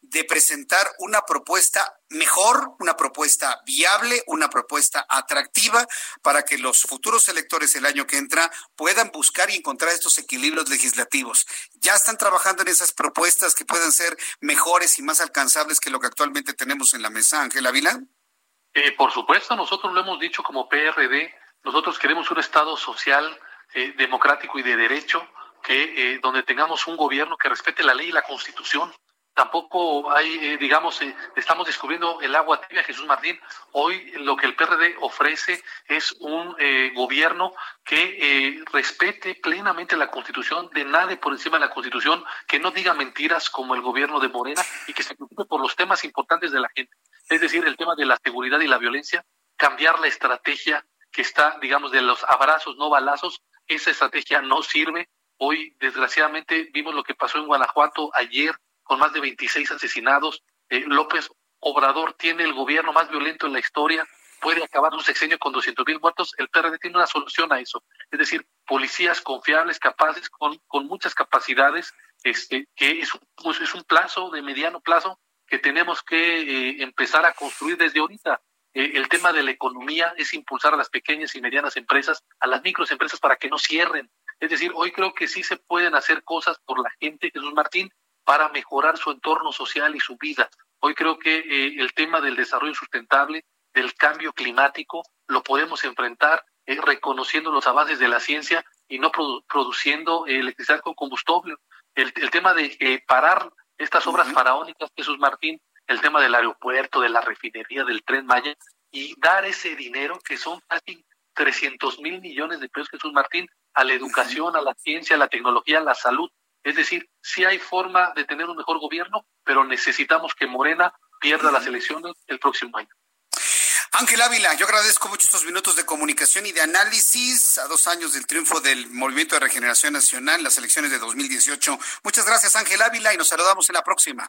de presentar una propuesta mejor, una propuesta viable, una propuesta atractiva para que los futuros electores el año que entra puedan buscar y encontrar estos equilibrios legislativos. Ya están trabajando en esas propuestas que puedan ser mejores y más alcanzables que lo que actualmente tenemos en la mesa, Ángel Ávila. Eh, por supuesto, nosotros lo hemos dicho como PRD, nosotros queremos un Estado social, eh, democrático y de derecho, que eh, donde tengamos un gobierno que respete la ley y la Constitución. Tampoco hay, digamos, estamos descubriendo el agua tibia, Jesús Martín. Hoy lo que el PRD ofrece es un gobierno que respete plenamente la Constitución, de nadie por encima de la Constitución, que no diga mentiras como el gobierno de Morena y que se preocupe por los temas importantes de la gente es decir, el tema de la seguridad y la violencia, cambiar la estrategia que está, digamos, de los abrazos, no balazos, esa estrategia no sirve. Hoy, desgraciadamente, vimos lo que pasó en Guanajuato ayer con más de 26 asesinados. Eh, López Obrador tiene el gobierno más violento en la historia, puede acabar un sexenio con 200 mil muertos. El PRD tiene una solución a eso, es decir, policías confiables, capaces, con, con muchas capacidades, este, que es pues, es un plazo de mediano plazo que tenemos que eh, empezar a construir desde ahorita. Eh, el tema de la economía es impulsar a las pequeñas y medianas empresas, a las microempresas para que no cierren. Es decir, hoy creo que sí se pueden hacer cosas por la gente, Jesús Martín, para mejorar su entorno social y su vida. Hoy creo que eh, el tema del desarrollo sustentable, del cambio climático, lo podemos enfrentar reconociendo los avances de la ciencia y no produciendo electricidad con combustible. El, el tema de parar estas obras faraónicas, Jesús Martín, el tema del aeropuerto, de la refinería, del tren Maya, y dar ese dinero, que son casi 300 mil millones de pesos, Jesús Martín, a la educación, a la ciencia, a la tecnología, a la salud. Es decir, sí hay forma de tener un mejor gobierno, pero necesitamos que Morena pierda las elecciones el próximo año. Ángel Ávila, yo agradezco mucho estos minutos de comunicación y de análisis a dos años del triunfo del Movimiento de Regeneración Nacional en las elecciones de 2018. Muchas gracias, Ángel Ávila, y nos saludamos en la próxima.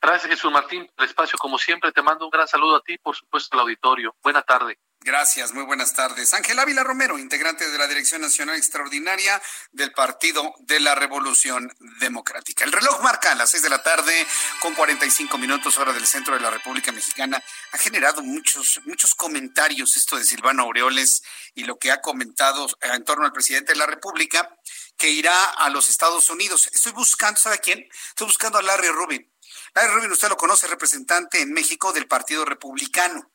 Gracias, Jesús Martín. El espacio, como siempre, te mando un gran saludo a ti, por supuesto, al auditorio. Buena tarde. Gracias, muy buenas tardes. Ángel Ávila Romero, integrante de la Dirección Nacional Extraordinaria del Partido de la Revolución Democrática. El reloj marca a las seis de la tarde con 45 minutos hora del centro de la República Mexicana. Ha generado muchos, muchos comentarios esto de Silvano Aureoles y lo que ha comentado en torno al presidente de la República que irá a los Estados Unidos. Estoy buscando, ¿sabe quién? Estoy buscando a Larry Rubin. Larry Rubin, usted lo conoce, representante en México del Partido Republicano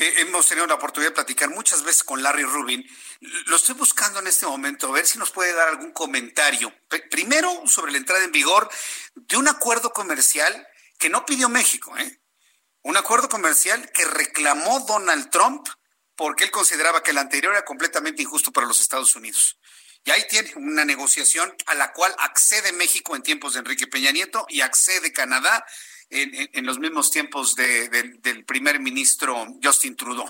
hemos tenido la oportunidad de platicar muchas veces con Larry Rubin. Lo estoy buscando en este momento, a ver si nos puede dar algún comentario. primero, sobre la entrada en vigor de un acuerdo comercial que no pidió México, ¿eh? Un acuerdo comercial que reclamó Donald Trump porque él consideraba que el anterior era completamente injusto para los Estados Unidos. Y ahí tiene una negociación a la cual accede México en tiempos de Enrique Peña Nieto y accede Canadá en, los mismos tiempos del primer ministro Justin Trudeau.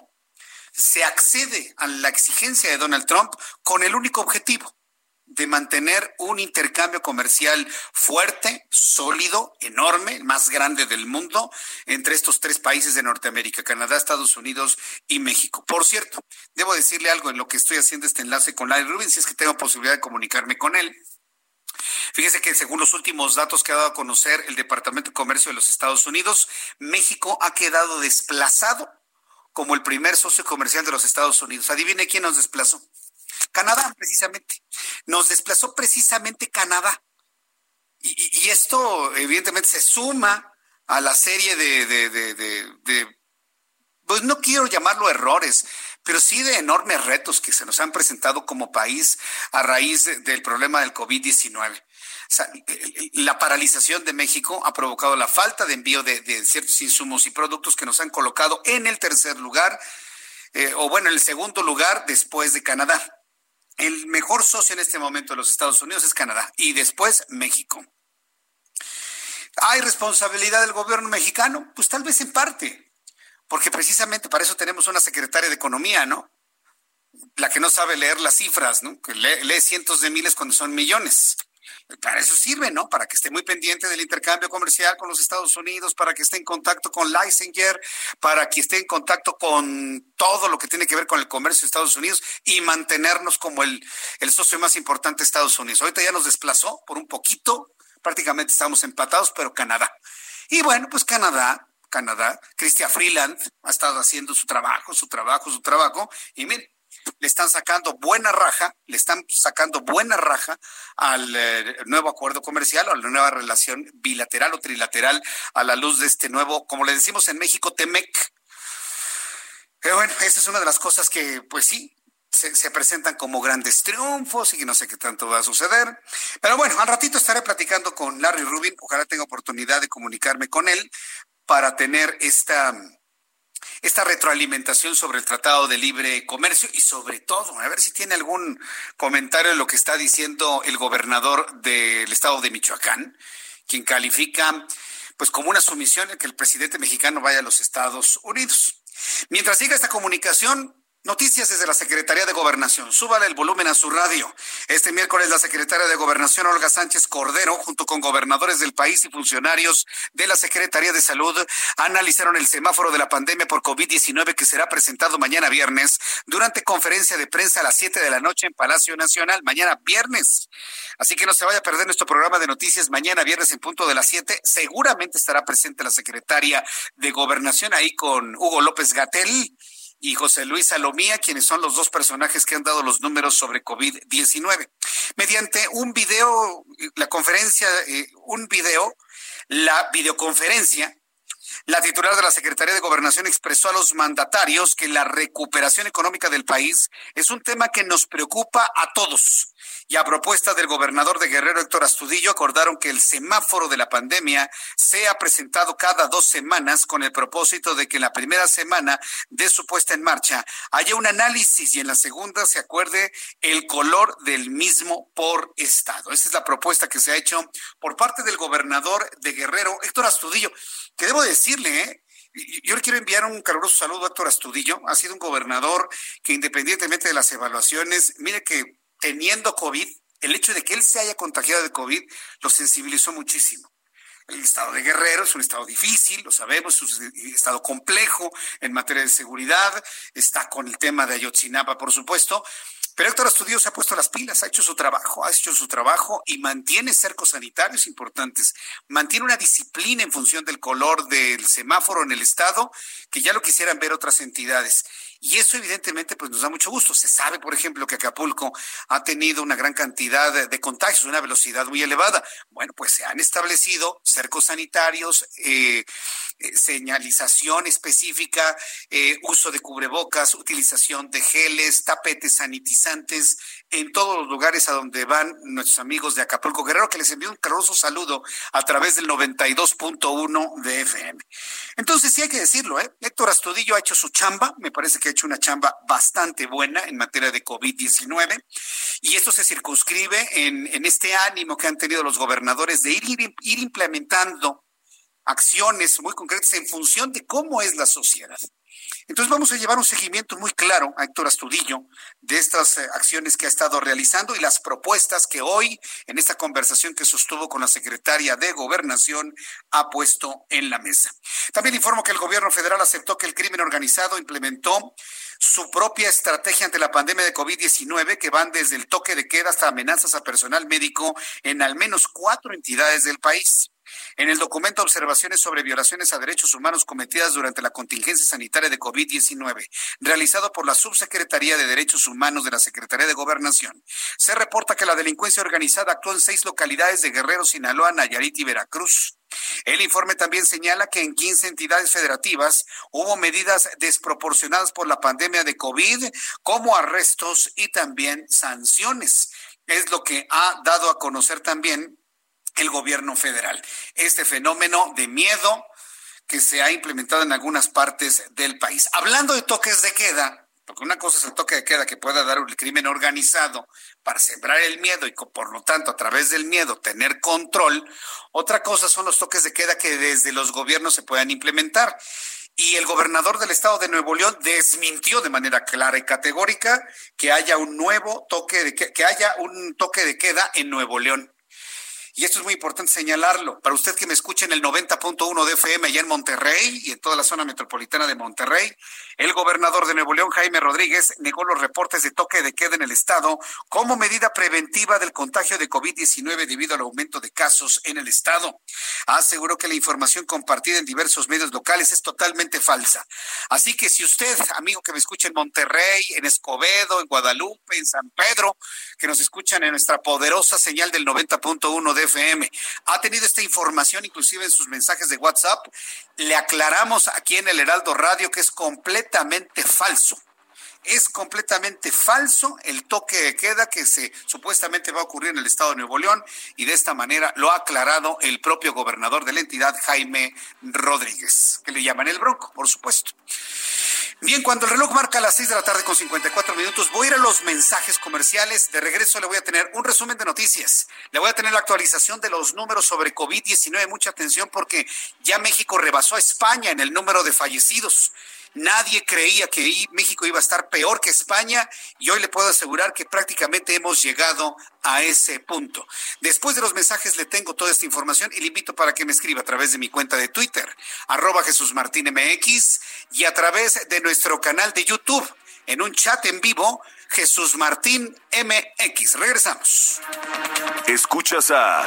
Se accede a la exigencia de Donald Trump con el único objetivo de mantener un intercambio comercial fuerte, sólido, enorme, más grande del mundo, entre estos tres países de Norteamérica, Canadá, Estados Unidos y México. Por cierto, debo decirle algo en lo que estoy haciendo este enlace con Larry Rubin, si es que tengo posibilidad de comunicarme con él. Fíjese que según los últimos datos que ha dado a conocer el Departamento de Comercio de los Estados Unidos, México ha quedado desplazado como el primer socio comercial de los Estados Unidos. Adivine quién nos desplazó. Canadá, precisamente. Nos desplazó precisamente Canadá. Y, esto, evidentemente, se suma a la serie de, pues no quiero llamarlo errores, pero sí de enormes retos que se nos han presentado como país a raíz del problema del COVID-19. la paralización de México ha provocado la falta de envío de, ciertos insumos y productos que nos han colocado en el tercer lugar, eh, o bueno, en el segundo lugar después de Canadá. el mejor socio en este momento de los Estados Unidos es Canadá y después México. ¿Hay responsabilidad del gobierno mexicano? Pues tal vez en parte, porque precisamente para eso tenemos una secretaria de Economía, ¿no? La que no sabe leer las cifras, ¿no? Que lee, lee cientos de miles cuando son millones para eso sirve, ¿no? Para que esté muy pendiente del intercambio comercial con los Estados Unidos, para que esté en contacto con Leisinger, para que esté en contacto con todo lo que tiene que ver con el comercio de Estados Unidos y mantenernos como el, el socio más importante de Estados Unidos. Ahorita ya nos desplazó por un poquito, prácticamente estamos empatados, pero Canadá. Y bueno, pues Canadá, Canadá, Christian Freeland ha estado haciendo su trabajo, su trabajo, su trabajo, y mire, le están sacando buena raja, le están sacando buena raja al eh, nuevo acuerdo comercial o a la nueva relación bilateral o trilateral a la luz de este nuevo, como le decimos en México, TEMEC. Pero bueno, esa es una de las cosas que, pues sí, se, se, presentan como grandes triunfos y que no sé qué tanto va a suceder. Pero bueno, al ratito estaré platicando con Larry Rubin. Ojalá tenga oportunidad de comunicarme con él para tener esta esta retroalimentación sobre el Tratado de Libre Comercio y sobre todo, a ver si tiene algún comentario en lo que está diciendo el gobernador del estado de Michoacán, quien califica pues como una sumisión el que el presidente mexicano vaya a los Estados Unidos. Mientras siga esta comunicación, Noticias desde la Secretaría de Gobernación. Súbale el volumen a su radio. Este miércoles la secretaria de Gobernación, Olga Sánchez Cordero, junto con gobernadores del país y funcionarios de la Secretaría de Salud, analizaron el semáforo de la pandemia por COVID-19 que será presentado mañana viernes durante conferencia de prensa a las 7 de la noche en Palacio Nacional, mañana viernes. Así que no se vaya a perder nuestro programa de noticias mañana viernes en punto de las 7. Seguramente estará presente la secretaria de Gobernación ahí con Hugo López Gatel y José Luis Salomía, quienes son los dos personajes que han dado los números sobre COVID-19. Mediante un video, la conferencia, eh, un video, la videoconferencia, la titular de la Secretaría de Gobernación expresó a los mandatarios que la recuperación económica del país es un tema que nos preocupa a todos y a propuesta del gobernador de Guerrero, Héctor Astudillo, acordaron que el semáforo de la pandemia sea presentado cada dos semanas con el propósito de que en la primera semana de su puesta en marcha haya un análisis y en la segunda se acuerde el color del mismo por estado. Esa es la propuesta que se ha hecho por parte del gobernador de Guerrero, Héctor Astudillo, que debo decirle, ¿eh? Yo le quiero enviar un caluroso saludo a Héctor Astudillo. Ha sido un gobernador que independientemente de las evaluaciones, mire que teniendo COVID, el hecho de que él se haya contagiado de COVID lo sensibilizó muchísimo. El estado de Guerrero es un estado difícil, lo sabemos, es un estado complejo en materia de seguridad, está con el tema de Ayotzinapa, por supuesto, pero Héctor Astudillo se ha puesto las pilas, ha hecho su trabajo, ha hecho su trabajo y mantiene cercos sanitarios importantes, mantiene una disciplina en función del color del semáforo en el estado que ya lo quisieran ver otras entidades. Y eso evidentemente pues nos da mucho gusto. Se sabe, por ejemplo, que Acapulco ha tenido una gran cantidad de, contagios, una velocidad muy elevada. Bueno, pues se han establecido cercos sanitarios, eh, eh, señalización específica, eh, uso de cubrebocas, utilización de geles, tapetes sanitizantes en todos los lugares a donde van nuestros amigos de Acapulco Guerrero, que les envío un caluroso saludo a través del 92.1 de FM. Entonces, sí hay que decirlo, ¿eh? Héctor Astudillo ha hecho su chamba, me parece que ha hecho una chamba bastante buena en materia de COVID-19, y esto se circunscribe en, este ánimo que han tenido los gobernadores de ir implementando acciones muy concretas en función de cómo es la sociedad. Entonces vamos a llevar un seguimiento muy claro a Héctor Astudillo de estas eh, acciones que ha estado realizando y las propuestas que hoy en esta conversación que sostuvo con la secretaria de Gobernación ha puesto en la mesa. También informo que el gobierno federal aceptó que el crimen organizado implementó su propia estrategia ante la pandemia de COVID-19 que van desde el toque de queda hasta amenazas a personal médico en al menos cuatro entidades del país. En el documento Observaciones sobre violaciones a derechos humanos cometidas durante la contingencia sanitaria de COVID-19, realizado por la Subsecretaría de Derechos Humanos de la Secretaría de Gobernación, se reporta que la delincuencia organizada actuó en seis localidades de Guerrero, Sinaloa, Nayarit y Veracruz. El informe también señala que en 15 entidades federativas hubo medidas desproporcionadas por la pandemia de COVID, como arrestos y también sanciones. Es lo que ha dado a conocer también el gobierno federal. Este fenómeno de miedo que se ha implementado en algunas partes del país. Hablando de toques de queda, porque una cosa es el toque de queda que pueda dar el crimen organizado para sembrar el miedo y por lo tanto a través del miedo tener control, otra cosa son los toques de queda que desde los gobiernos se puedan implementar. Y el gobernador del estado de Nuevo León desmintió de manera clara y categórica que haya un nuevo toque de que haya un toque de queda en Nuevo León. Y esto es muy importante señalarlo. Para usted que me escuche en el 90.1 de FM allá en Monterrey y en toda la zona metropolitana de Monterrey, el gobernador de Nuevo León, Jaime Rodríguez, negó los reportes de toque de queda en el estado como medida preventiva del contagio de COVID-19 debido al aumento de casos en el estado. Aseguró que la información compartida en diversos medios locales es totalmente falsa. Así que si usted, amigo que me escucha en Monterrey, en Escobedo, en Guadalupe, en San Pedro, que nos escuchan en nuestra poderosa señal del 90.1 de FM, ha tenido esta información inclusive en sus mensajes de WhatsApp, le aclaramos aquí en el Heraldo Radio que es completamente completamente falso. Es completamente falso el toque de queda que se supuestamente va a ocurrir en el estado de Nuevo León y de esta manera lo ha aclarado el propio gobernador de la entidad, Jaime Rodríguez, que le llaman el Bronco, por supuesto. Bien, cuando el reloj marca las 6 de la tarde con 54 minutos, voy a ir a los mensajes comerciales. De regreso le voy a tener un resumen de noticias. Le voy a tener la actualización de los números sobre COVID-19. Mucha atención porque ya México rebasó a España en el número de fallecidos. Nadie creía que México iba a estar peor que España y hoy le puedo asegurar que prácticamente hemos llegado a ese punto. Después de los mensajes le tengo toda esta información y le invito para que me escriba a través de mi cuenta de Twitter, arroba Jesús Martín MX y a través de nuestro canal de YouTube en un chat en vivo. Jesús Martín MX. Regresamos. Escuchas a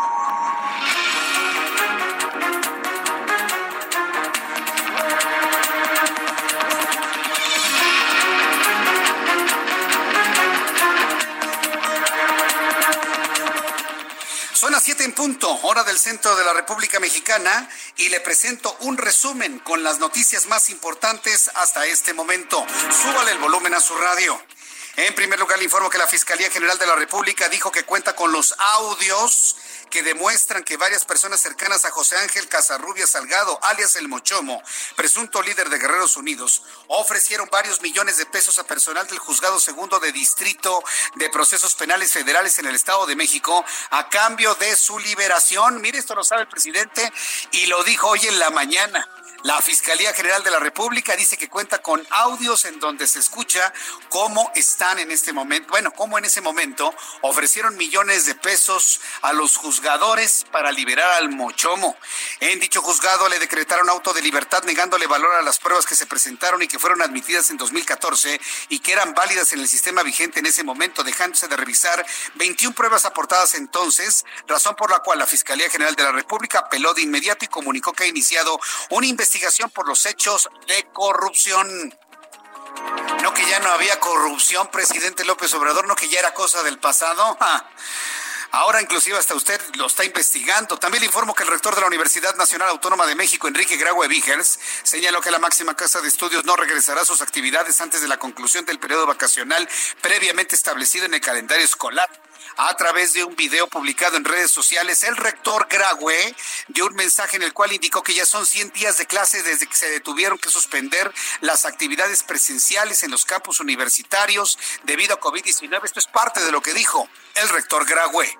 Hora del centro de la República Mexicana, y le presento un resumen con las noticias más importantes hasta este momento. Súbale el volumen a su radio. En primer lugar, le informo que la Fiscalía General de la República dijo que cuenta con los audios que demuestran que varias personas cercanas a José Ángel Casarrubia Salgado, alias El Mochomo, presunto líder de Guerreros Unidos, ofrecieron varios millones de pesos a personal del Juzgado Segundo de Distrito de Procesos Penales Federales en el Estado de México a cambio de su liberación. Mire, esto lo sabe el presidente y lo dijo hoy en la mañana. La Fiscalía General de la República dice que cuenta con audios en donde se escucha cómo están en este momento, bueno, cómo en ese momento ofrecieron millones de pesos a los juzgadores para liberar al Mochomo. En dicho juzgado le decretaron auto de libertad negándole valor a las pruebas que se presentaron y que fueron admitidas en 2014 y que eran válidas en el sistema vigente en ese momento, dejándose de revisar 21 pruebas aportadas entonces, razón por la cual la Fiscalía General de la República apeló de inmediato y comunicó que ha iniciado una investigación investigación por los hechos de corrupción. No que ya no había corrupción, presidente López Obrador, no que ya era cosa del pasado. Ahora inclusive hasta usted lo está investigando. También le informo que el rector de la Universidad Nacional Autónoma de México, Enrique Graue Vigers, señaló que la máxima casa de estudios no regresará a sus actividades antes de la conclusión del periodo vacacional previamente establecido en el calendario escolar a través de un video publicado en redes sociales, el rector Graue dio un mensaje en el cual indicó que ya son 100 días de clase desde que se detuvieron que suspender las actividades presenciales en los campus universitarios debido a COVID-19. Esto es parte de lo que dijo el rector Graue.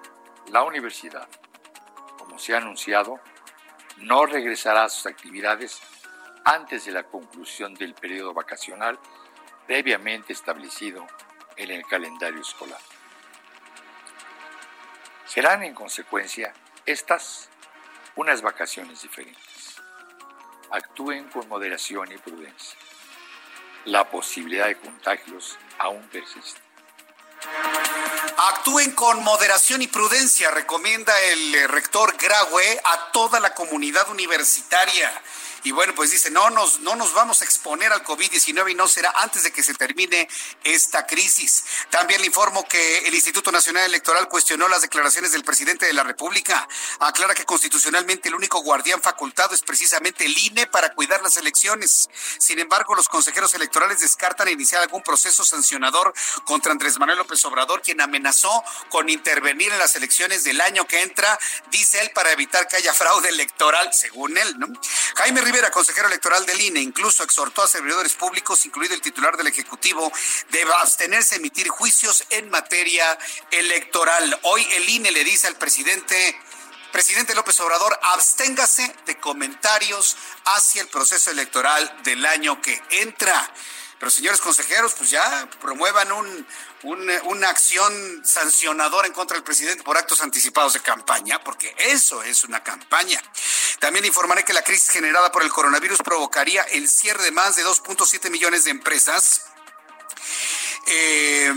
La universidad, como se ha anunciado, no regresará a sus actividades antes de la conclusión del periodo vacacional previamente establecido en el calendario escolar. Serán en consecuencia estas unas vacaciones diferentes. Actúen con moderación y prudencia. La posibilidad de contagios aún persiste. Actúen con moderación y prudencia, recomienda el rector Graue a toda la comunidad universitaria. Y bueno, pues dice, no nos, no nos vamos a exponer al COVID-19 y no será antes de que se termine esta crisis. También le informo que el Instituto Nacional Electoral cuestionó las declaraciones del presidente de la República. Aclara que constitucionalmente el único guardián facultado es precisamente el INE para cuidar las elecciones. Sin embargo, los consejeros electorales descartan iniciar algún proceso sancionador contra Andrés Manuel López Obrador, quien amenazó con intervenir en las elecciones del año que entra, dice él, para evitar que haya fraude electoral, según él, ¿no? Jaime Rivera, consejero electoral del INE, incluso exhortó a servidores públicos, incluido el titular del Ejecutivo, de abstenerse a emitir juicios en materia electoral. Hoy el INE le dice al presidente presidente López Obrador, absténgase de comentarios hacia el proceso electoral del año que entra. Pero señores consejeros, pues ya promuevan un, una acción sancionadora en contra del presidente por actos anticipados de campaña, porque eso es una campaña. También informaré que la crisis generada por el coronavirus provocaría el cierre de más de 2.7 millones de empresas. Eh,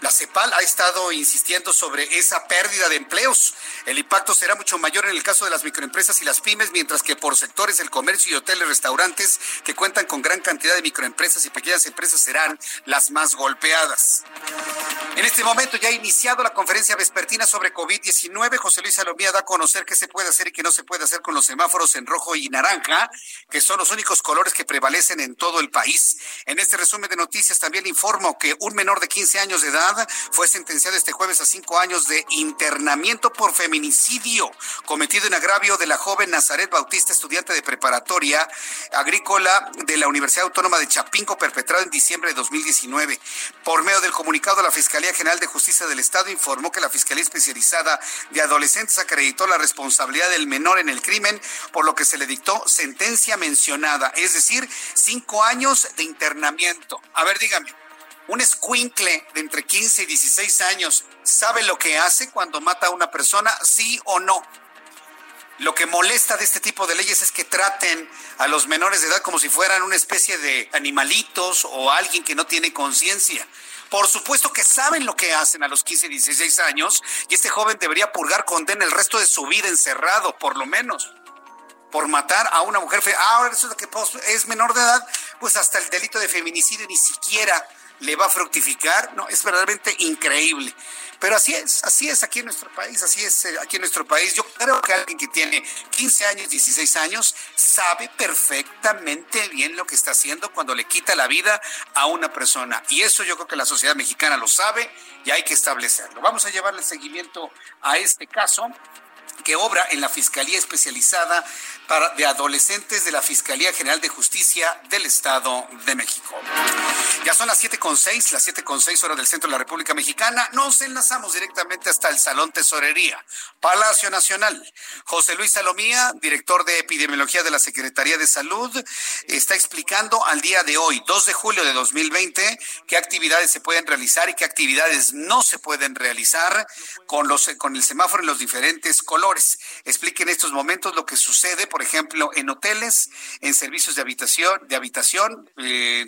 La CEPAL ha estado insistiendo sobre esa pérdida de empleos. El impacto será mucho mayor en el caso de las microempresas y las pymes, mientras que por sectores el comercio y hoteles, restaurantes que cuentan con gran cantidad de microempresas y pequeñas empresas serán las más golpeadas. En este momento ya ha iniciado la conferencia vespertina sobre COVID-19. José Luis Salomía da a conocer qué se puede hacer y qué no se puede hacer con los semáforos en rojo y naranja, que son los únicos colores que prevalecen en todo el país. En este resumen de noticias también informo que un menor de 15 años de edad fue sentenciado este jueves a cinco años de internamiento por feminicidio cometido en agravio de la joven Nazaret Bautista, estudiante de preparatoria agrícola de la Universidad Autónoma de Chapinco, perpetrado en diciembre de 2019. Por medio del comunicado, la Fiscalía General de Justicia del Estado informó que la Fiscalía Especializada de Adolescentes acreditó la responsabilidad del menor en el crimen, por lo que se le dictó sentencia mencionada, es decir, cinco años de internamiento. A ver, dígame, un escuincle de entre 15 y 16 años sabe lo que hace cuando mata a una persona, sí o no. Lo que molesta de este tipo de leyes es que traten a los menores de edad como si fueran una especie de animalitos o alguien que no tiene conciencia. Por supuesto que saben lo que hacen a los 15 y 16 años y este joven debería purgar condena el resto de su vida encerrado, por lo menos por matar a una mujer. Ah, ahora lo que es menor de edad, pues hasta el delito de feminicidio ni siquiera le va a fructificar. No, es verdaderamente increíble. Pero así es, así es aquí en nuestro país, así es eh, aquí en nuestro país. Yo creo que alguien que tiene 15 años, 16 años, sabe perfectamente bien lo que está haciendo cuando le quita la vida a una persona. Y eso yo creo que la sociedad mexicana lo sabe y hay que establecerlo. Vamos a llevarle seguimiento a este caso que obra en la Fiscalía Especializada para, de Adolescentes de la Fiscalía General de Justicia del Estado de México. Ya son las siete con seis, las siete con seis horas del centro de la República Mexicana. Nos enlazamos directamente hasta el Salón Tesorería, Palacio Nacional. José Luis Salomía, director de Epidemiología de la Secretaría de Salud, está explicando al día de hoy, 2 de julio de 2020, qué actividades se pueden realizar y qué actividades no se pueden realizar con, los, con el semáforo en los diferentes colores Explique en estos momentos lo que sucede, por ejemplo, en hoteles, en servicios de habitación, de habitación,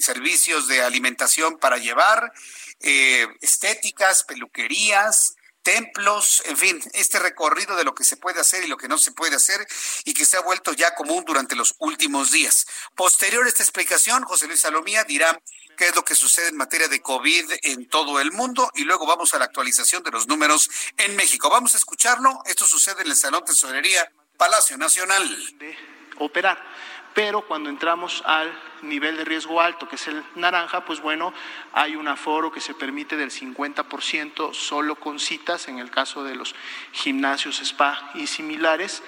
servicios de alimentación para llevar, eh, estéticas, peluquerías, templos, en fin, este recorrido de lo que se puede hacer y lo que no se puede hacer y que se ha vuelto ya común durante los últimos días. Posterior a esta explicación, José Luis Salomía dirá qué es lo que sucede en materia de COVID en todo el mundo y luego vamos a la actualización de los números en México. Vamos a escucharlo. Esto sucede en el Salón Tesorería Palacio Nacional. operar pero cuando entramos al nivel de riesgo alto, que es el naranja, pues bueno, hay un aforo que se permite del 50% solo con citas, en el caso de los gimnasios, spa y similares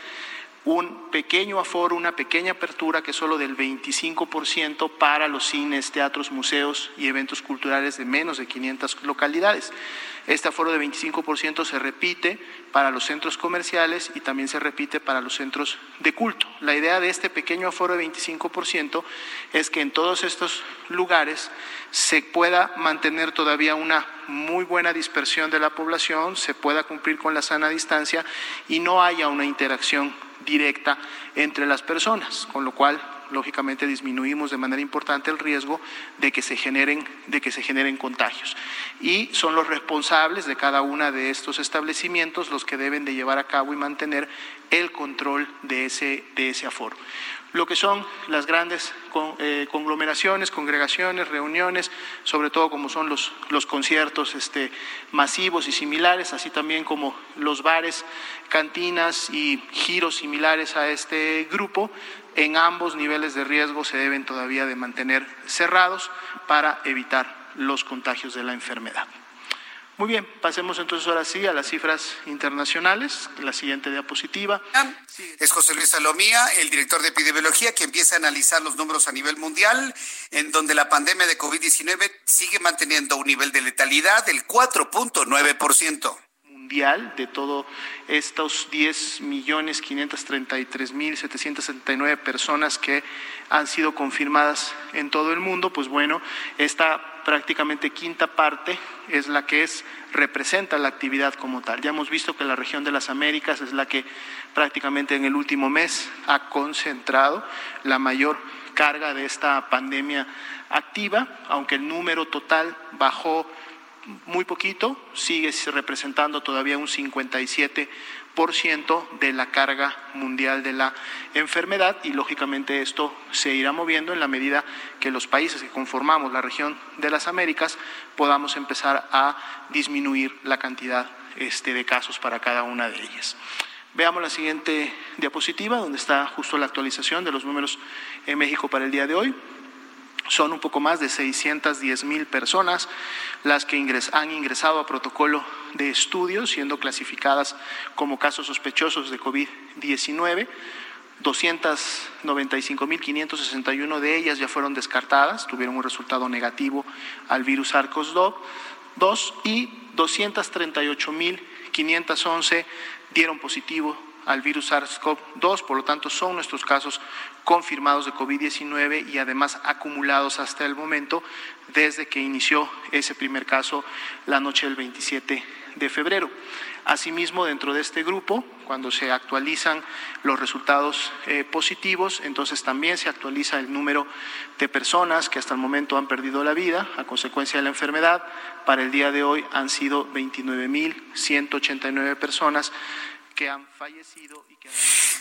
un pequeño aforo, una pequeña apertura que es solo del 25% para los cines, teatros, museos y eventos culturales de menos de 500 localidades. Este aforo de 25% se repite para los centros comerciales y también se repite para los centros de culto. La idea de este pequeño aforo de 25% es que en todos estos lugares se pueda mantener todavía una muy buena dispersión de la población, se pueda cumplir con la sana distancia y no haya una interacción directa entre las personas, con lo cual lógicamente disminuimos de manera importante el riesgo de que se generen de que se generen contagios. Y son los responsables de cada una de estos establecimientos los que deben de llevar a cabo y mantener el control de ese de ese aforo. Lo que son las grandes eh, conglomeraciones, congregaciones, reuniones, sobre todo como son los, los conciertos este, masivos y similares, así también como los bares, cantinas y giros similares a este grupo, en ambos niveles de riesgo se deben todavía de mantener cerrados para evitar los contagios de la enfermedad. Muy bien, pasemos entonces ahora sí a las cifras internacionales. La siguiente diapositiva. Es José Luis Salomía, el director de epidemiología, que empieza a analizar los números a nivel mundial, en donde la pandemia de COVID-19 sigue manteniendo un nivel de letalidad del 4.9% mundial de todos estos 10 millones 533 mil 779 personas que han sido confirmadas en todo el mundo, pues bueno, esta prácticamente quinta parte es la que es representa la actividad como tal. Ya hemos visto que la región de las Américas es la que prácticamente en el último mes ha concentrado la mayor carga de esta pandemia activa, aunque el número total bajó muy poquito, sigue representando todavía un 57% de la carga mundial de la enfermedad y lógicamente esto se irá moviendo en la medida que los países que conformamos la región de las Américas podamos empezar a disminuir la cantidad este, de casos para cada una de ellas. Veamos la siguiente diapositiva, donde está justo la actualización de los números en México para el día de hoy. Son un poco más de 610 mil personas las que han ingresado a protocolo de estudio, siendo clasificadas como casos sospechosos de COVID-19. 295.561 de ellas ya fueron descartadas, tuvieron un resultado negativo al virus SARS-CoV-2 y 238.511 dieron positivo al virus SARS-CoV-2, por lo tanto son nuestros casos confirmados de COVID-19 y además acumulados hasta el momento desde que inició ese primer caso la noche del 27 de febrero. Asimismo, dentro de este grupo, cuando se actualizan los resultados eh, positivos, entonces también se actualiza el número de personas que hasta el momento han perdido la vida a consecuencia de la enfermedad. Para el día de hoy han sido 29.189 personas que han fallecido y que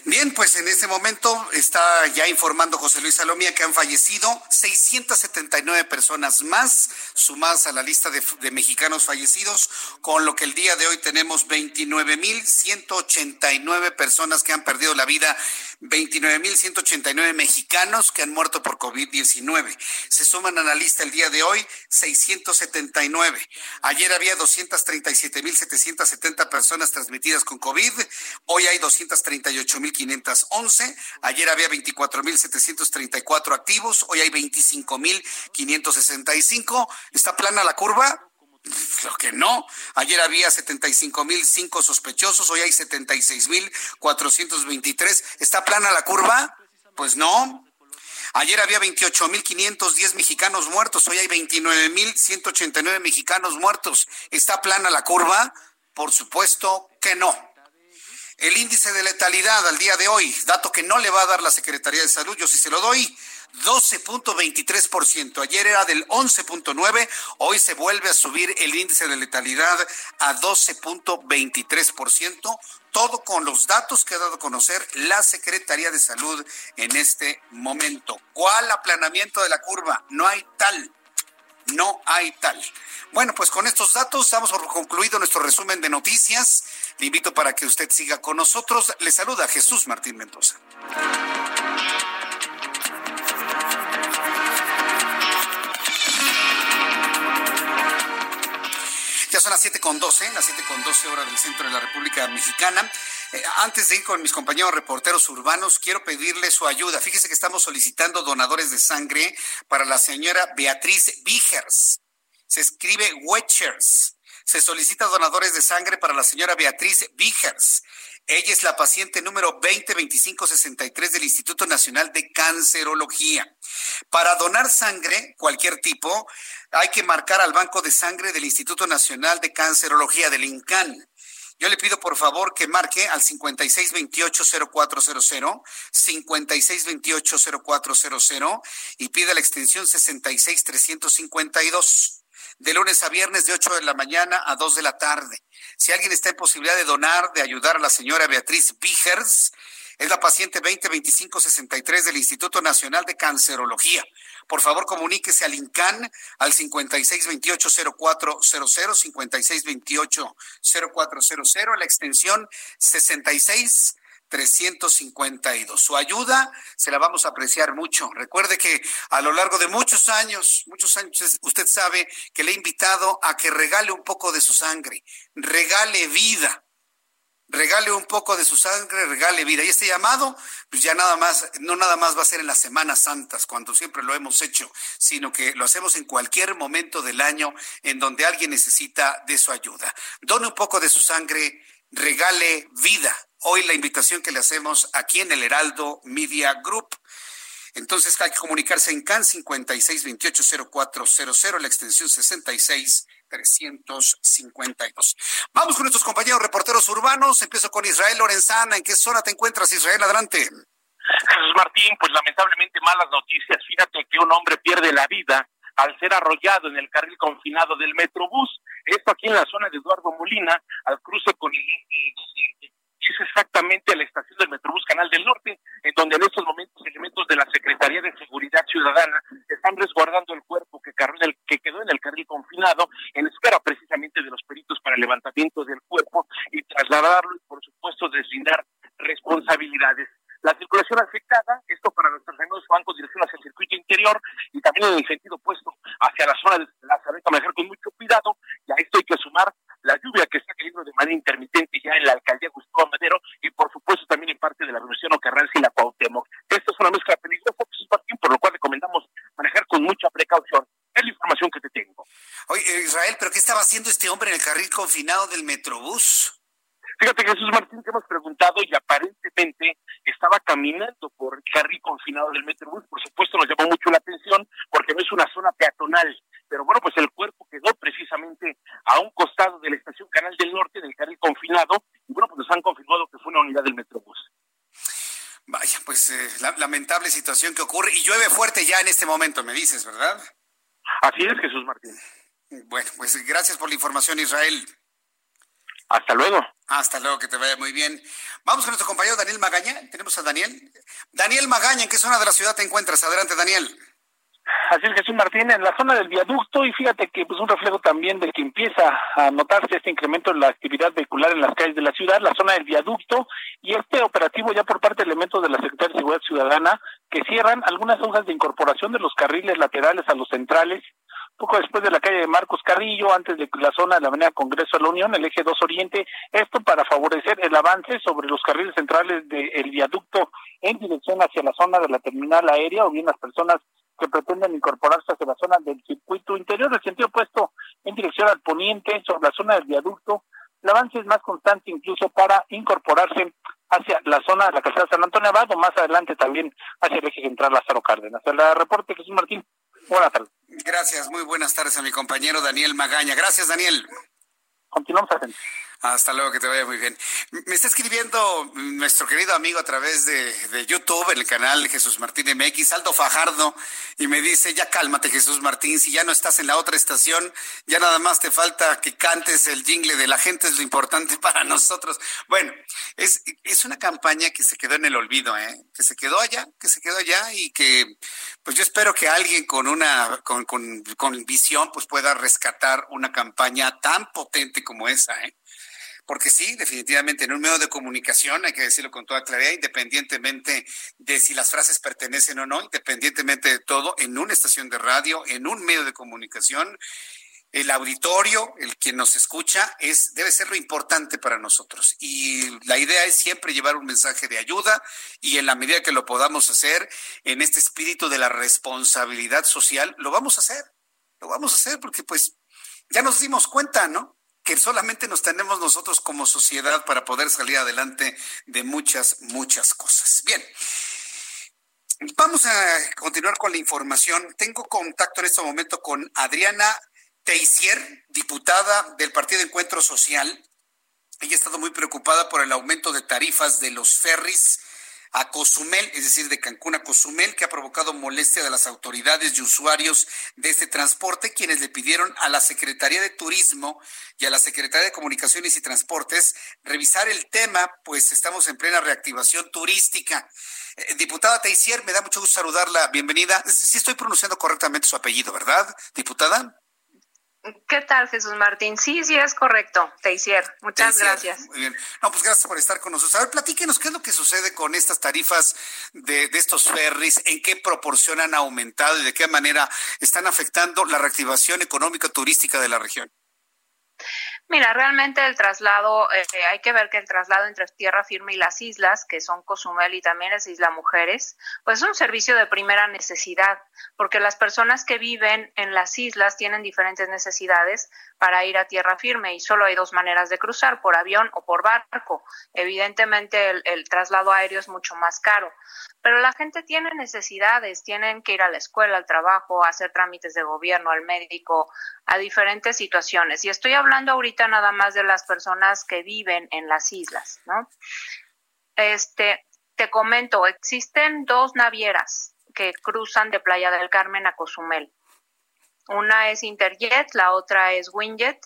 Bien, pues en este momento está ya informando José Luis Salomía que han fallecido 679 personas más sumadas a la lista de, de mexicanos fallecidos, con lo que el día de hoy tenemos 29.189 personas que han perdido la vida 29.189 mexicanos que han muerto por COVID-19. Se suman a la lista el día de hoy 679. Ayer había 237.770 personas transmitidas con COVID. Hoy hay 238.511. Ayer había 24.734 activos. Hoy hay 25.565. ¿Está plana la curva? Lo que no. Ayer había 75 mil cinco sospechosos, hoy hay 76 mil 423. ¿Está plana la curva? Pues no. Ayer había 28 mil 510 mexicanos muertos, hoy hay 29 mil 189 mexicanos muertos. ¿Está plana la curva? Por supuesto que no. El índice de letalidad al día de hoy, dato que no le va a dar la Secretaría de Salud, yo sí se lo doy, 12.23%. Ayer era del 11.9, hoy se vuelve a subir el índice de letalidad a 12.23%, todo con los datos que ha dado a conocer la Secretaría de Salud en este momento. ¿Cuál aplanamiento de la curva? No hay tal. No hay tal. Bueno, pues con estos datos damos por concluido nuestro resumen de noticias. Le invito para que usted siga con nosotros. Le saluda Jesús Martín Mendoza. Ya son las 7 con 12, las 7 con 12 horas del centro de la República Mexicana. Eh, antes de ir con mis compañeros reporteros urbanos, quiero pedirle su ayuda. Fíjese que estamos solicitando donadores de sangre para la señora Beatriz Vigers. Se escribe Wechers se solicita donadores de sangre para la señora Beatriz Vigers. Ella es la paciente número 202563 del Instituto Nacional de Cancerología. Para donar sangre, cualquier tipo, hay que marcar al Banco de Sangre del Instituto Nacional de Cancerología, del INCAN. Yo le pido por favor que marque al 5628-0400, 5628-0400 y pida la extensión 66352 de lunes a viernes de 8 de la mañana a 2 de la tarde. Si alguien está en posibilidad de donar, de ayudar a la señora Beatriz Vigers, es la paciente 202563 del Instituto Nacional de Cancerología. Por favor, comuníquese al INCAN al 5628-0400, 5628-0400, la extensión 66 352. Su ayuda se la vamos a apreciar mucho. Recuerde que a lo largo de muchos años, muchos años, usted sabe que le he invitado a que regale un poco de su sangre, regale vida. Regale un poco de su sangre, regale vida. Y este llamado, pues ya nada más, no nada más va a ser en las Semanas Santas, cuando siempre lo hemos hecho, sino que lo hacemos en cualquier momento del año en donde alguien necesita de su ayuda. Done un poco de su sangre, regale vida hoy la invitación que le hacemos aquí en el Heraldo Media Group. Entonces hay que comunicarse en CAN 56280400, la extensión 66352. Vamos con nuestros compañeros reporteros urbanos. Empiezo con Israel Lorenzana. ¿En qué zona te encuentras, Israel? Adelante. Jesús Martín, pues lamentablemente malas noticias. Fíjate que un hombre pierde la vida al ser arrollado en el carril confinado del Metrobús. Esto aquí en la zona de Eduardo Molina, al cruce con el es exactamente la estación del Metrobús Canal del Norte, en donde en estos momentos elementos de la Secretaría de Seguridad Ciudadana están resguardando el cuerpo que, el, que quedó en el carril confinado en espera precisamente de los peritos para el levantamiento del cuerpo y trasladarlo y por supuesto deslindar responsabilidades. La circulación afectada, esto para nuestros amigos bancos dirección hacia el circuito interior y también en el sentido opuesto hacia la zona de la Sabeta manejar con mucho cuidado, y a esto hay que sumar la lluvia que está cayendo de manera intermitente ya en la alcaldía Gustavo Madero y por supuesto también en parte de la Revolución Carranza y la Cuauhtémoc. Esto es una mezcla peligrosa, por lo cual recomendamos manejar con mucha precaución. Es la información que te tengo. Oye, Israel, ¿pero qué estaba haciendo este hombre en el carril confinado del Metrobús? Fíjate, Jesús Martín, te hemos preguntado y aparentemente estaba caminando por el carril confinado del Metrobús. Por supuesto, nos llamó mucho la atención porque no es una zona peatonal. Pero bueno, pues el cuerpo quedó precisamente a un costado de la estación Canal del Norte, del carril confinado. Y bueno, pues nos han confirmado que fue una unidad del Metrobús. Vaya, pues eh, la, lamentable situación que ocurre. Y llueve fuerte ya en este momento, me dices, ¿verdad? Así es, Jesús Martín. Bueno, pues gracias por la información, Israel. Hasta luego. Hasta luego, que te vaya muy bien. Vamos con nuestro compañero Daniel Magaña. Tenemos a Daniel. Daniel Magaña, ¿en qué zona de la ciudad te encuentras? Adelante, Daniel. Así es, Jesús Martín, en la zona del viaducto y fíjate que pues un reflejo también de que empieza a notarse este incremento en la actividad vehicular en las calles de la ciudad, la zona del viaducto y este operativo ya por parte de elementos de la Secretaría de Seguridad Ciudadana que cierran algunas hojas de incorporación de los carriles laterales a los centrales poco después de la calle de Marcos Carrillo, antes de la zona de la Avenida Congreso de la Unión, el eje 2 Oriente, esto para favorecer el avance sobre los carriles centrales del viaducto en dirección hacia la zona de la terminal aérea o bien las personas que pretenden incorporarse hacia la zona del circuito interior, del sentido opuesto en dirección al poniente, sobre la zona del viaducto. El avance es más constante incluso para incorporarse hacia la zona de la calzada San Antonio Abad más adelante también hacia el eje central Lázaro Cárdenas. El reporte Jesús Martín. Buenas tardes. Gracias, muy buenas tardes a mi compañero Daniel Magaña. Gracias, Daniel. Continuamos, atentos. Hasta luego, que te vaya muy bien. Me está escribiendo nuestro querido amigo a través de, YouTube, en el canal Jesús Martín MX, Aldo Fajardo, y me dice, ya cálmate Jesús Martín, si ya no estás en la otra estación, ya nada más te falta que cantes el jingle de la gente, es lo importante para nosotros. Bueno, es, es una campaña que se quedó en el olvido, ¿eh? que se quedó allá, que se quedó allá y que pues yo espero que alguien con una, con, con, con visión, pues pueda rescatar una campaña tan potente como esa, ¿eh? Porque sí, definitivamente en un medio de comunicación, hay que decirlo con toda claridad, independientemente de si las frases pertenecen o no, independientemente de todo, en una estación de radio, en un medio de comunicación, el auditorio, el quien nos escucha, es, debe ser lo importante para nosotros. Y la idea es siempre llevar un mensaje de ayuda y en la medida que lo podamos hacer, en este espíritu de la responsabilidad social, lo vamos a hacer. Lo vamos a hacer porque pues ya nos dimos cuenta, ¿no? Que solamente nos tenemos nosotros como sociedad para poder salir adelante de muchas, muchas cosas. Bien, vamos a continuar con la información. Tengo contacto en este momento con Adriana Teisier, diputada del Partido Encuentro Social, ella ha estado muy preocupada por el aumento de tarifas de los ferries a Cozumel, es decir, de Cancún a Cozumel, que ha provocado molestia de las autoridades y usuarios de este transporte, quienes le pidieron a la Secretaría de Turismo y a la Secretaría de Comunicaciones y Transportes revisar el tema, pues estamos en plena reactivación turística. Eh, diputada Teisier, me da mucho gusto saludarla. Bienvenida. Sí estoy pronunciando correctamente su apellido, ¿verdad, diputada? ¿Qué tal, Jesús Martín? Sí, sí, es correcto, Teisier. Muchas gracias. Muy bien. No, pues gracias por estar con nosotros. A ver, platíquenos qué es lo que sucede con estas tarifas de, de estos ferries, en qué proporción han aumentado y de qué manera están afectando la reactivación económica turística de la región. Mira, realmente el traslado, eh, hay que ver que el traslado entre tierra firme y las islas, que son Cozumel y también es Isla Mujeres, pues es un servicio de primera necesidad, porque las personas que viven en las islas tienen diferentes necesidades para ir a tierra firme y solo hay dos maneras de cruzar, por avión o por barco. Evidentemente el, traslado aéreo es mucho más caro, pero la gente tiene necesidades, tienen que ir a la escuela, al trabajo, a hacer trámites de gobierno, al médico, a diferentes situaciones. Y estoy hablando ahorita nada más de las personas que viven en las islas, ¿no? Este, te comento, existen dos navieras que cruzan de Playa del Carmen a Cozumel. Una es Interjet, la otra es Winjet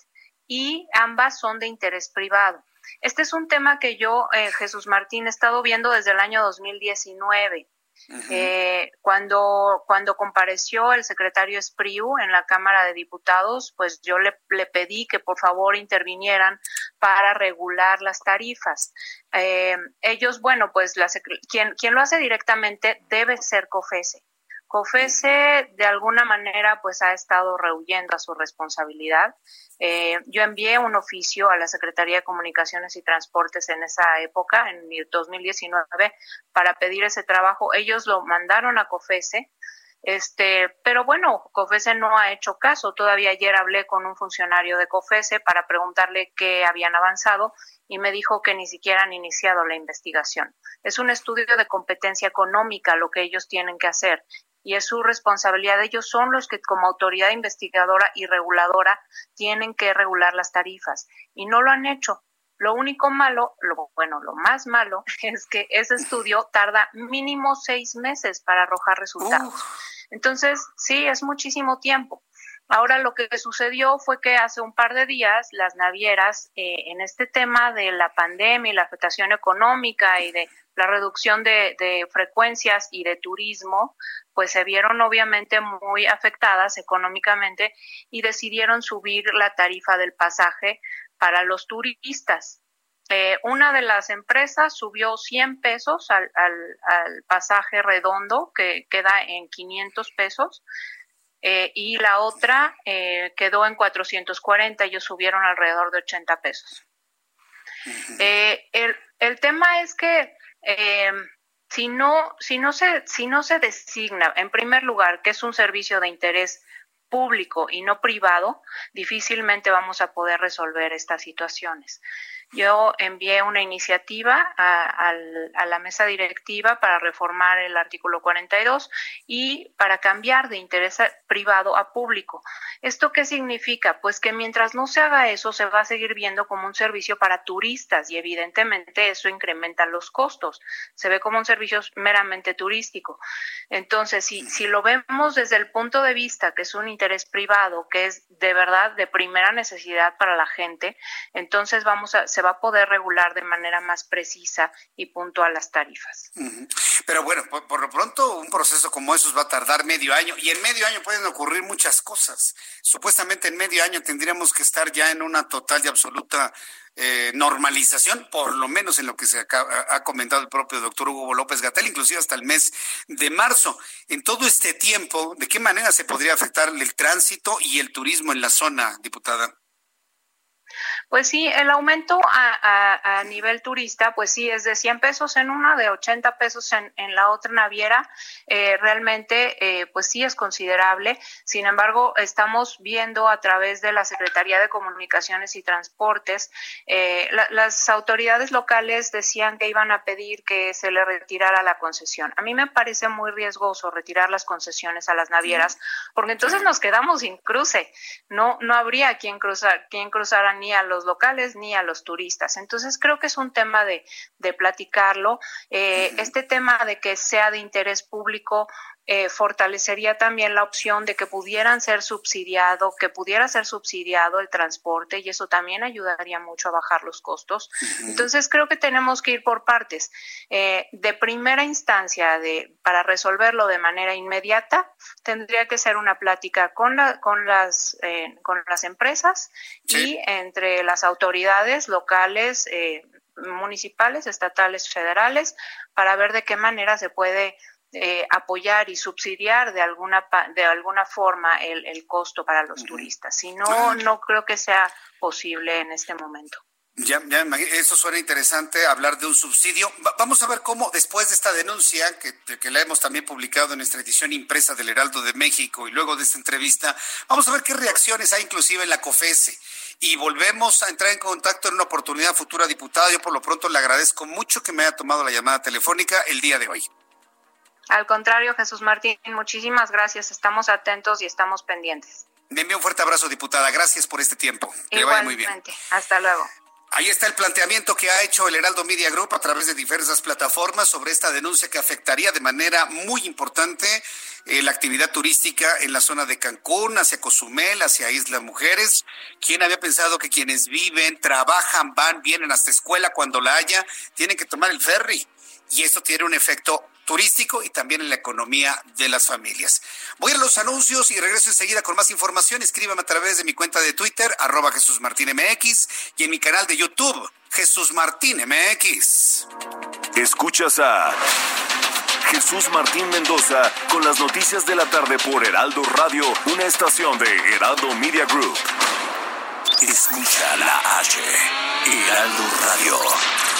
y ambas son de interés privado. Este es un tema que yo, eh, Jesús Martín, he estado viendo desde el año 2019. Eh, cuando, cuando compareció el secretario Espriu en la Cámara de Diputados, pues yo le, le pedí que por favor intervinieran para regular las tarifas. Eh, ellos, bueno, pues la, quien, quien lo hace directamente debe ser COFESE. COFESE de alguna manera pues ha estado rehuyendo a su responsabilidad. Eh, yo envié un oficio a la Secretaría de Comunicaciones y Transportes en esa época, en 2019, para pedir ese trabajo. Ellos lo mandaron a COFESE. Este, pero bueno, COFESE no ha hecho caso. Todavía ayer hablé con un funcionario de COFESE para preguntarle qué habían avanzado y me dijo que ni siquiera han iniciado la investigación. Es un estudio de competencia económica lo que ellos tienen que hacer y es su responsabilidad. Ellos son los que como autoridad investigadora y reguladora tienen que regular las tarifas y no lo han hecho. Lo único malo, lo, bueno, lo más malo es que ese estudio tarda mínimo seis meses para arrojar resultados. Entonces, sí, es muchísimo tiempo. Ahora lo que sucedió fue que hace un par de días las navieras eh, en este tema de la pandemia y la afectación económica y de la reducción de, de, frecuencias y de turismo, pues se vieron obviamente muy afectadas económicamente y decidieron subir la tarifa del pasaje para los turistas. Eh, una de las empresas subió 100 pesos al, al, al pasaje redondo, que queda en 500 pesos, eh, y la otra eh, quedó en 440, ellos subieron alrededor de 80 pesos. El, el, tema es que si no, si no se, si no se designa, en primer lugar, que es un servicio de interés público y no privado, difícilmente vamos a poder resolver estas situaciones. Yo envié una iniciativa a, la mesa directiva para reformar el artículo 42 y para cambiar de interés privado a público. ¿Esto qué significa? Pues que mientras no se haga eso, se va a seguir viendo como un servicio para turistas y evidentemente eso incrementa los costos. Se ve como un servicio meramente turístico. Entonces, si, si lo vemos desde el punto de vista que es un interés privado, que es de verdad de primera necesidad para la gente, entonces vamos a, se va a poder regular de manera más precisa y puntual las tarifas. Pero bueno, por, lo pronto un proceso como esos va a tardar medio año y en medio año pueden ocurrir muchas cosas. Supuestamente en medio año tendríamos que estar ya en una total y absoluta eh, normalización, por lo menos en lo que se ha, comentado el propio doctor Hugo López Gatel, inclusive hasta el mes de marzo. En todo este tiempo, ¿de qué manera se podría afectar el tránsito y el turismo en la zona, diputada? Pues sí, el aumento a, nivel turista, pues sí, es de 100 pesos en una, de 80 pesos en, la otra naviera. Eh, realmente, eh, pues sí es considerable. Sin embargo, estamos viendo a través de la Secretaría de Comunicaciones y Transportes, eh, las autoridades locales decían que iban a pedir que se le retirara la concesión. A mí me parece muy riesgoso retirar las concesiones a las navieras, porque entonces nos quedamos sin cruce. No, no habría quien cruzar, quien cruzara ni a los locales ni a los turistas. Entonces creo que es un tema de, de platicarlo. Eh, este tema de que sea de interés público eh, fortalecería también la opción de que pudieran ser subsidiado, que pudiera ser subsidiado el transporte y eso también ayudaría mucho a bajar los costos. Entonces creo que tenemos que ir por partes. Eh, de primera instancia, de, para resolverlo de manera inmediata, tendría que ser una plática con, la, con, las, eh, con las empresas y entre las autoridades locales, municipales, estatales, federales, para ver de qué manera se puede eh, apoyar y subsidiar de alguna de alguna forma el, el costo para los turistas. Si no, no creo que sea posible en este momento. Ya, ya, eso suena interesante, hablar de un subsidio. vamos a ver cómo, después de esta denuncia, que, que, la hemos también publicado en nuestra edición impresa del Heraldo de México, y luego de esta entrevista, vamos a ver qué reacciones hay inclusive en la COFESE. Y volvemos a entrar en contacto en una oportunidad futura, diputada. Yo por lo pronto le agradezco mucho que me haya tomado la llamada telefónica el día de hoy. Al contrario, Jesús Martín, muchísimas gracias. Estamos atentos y estamos pendientes. Me envío un fuerte abrazo, diputada. Gracias por este tiempo. Que vaya muy bien. Hasta luego. Ahí está el planteamiento que ha hecho el Heraldo Media Group a través de diversas plataformas sobre esta denuncia que afectaría de manera muy importante eh, la actividad turística en la zona de Cancún, hacia Cozumel, hacia Isla Mujeres. ¿Quién había pensado que quienes viven, trabajan, van, vienen hasta escuela cuando la haya, tienen que tomar el ferry? Y esto tiene un efecto turístico y también en la economía de las familias. Voy a los anuncios y regreso enseguida con más información. Escríbame a través de mi cuenta de Twitter, arroba Jesús Martín MX, y en mi canal de YouTube, Jesús Martín MX. Escuchas a Jesús Martín Mendoza con las noticias de la tarde por Heraldo Radio, una estación de Heraldo Media Group. Escucha la H, Heraldo Radio.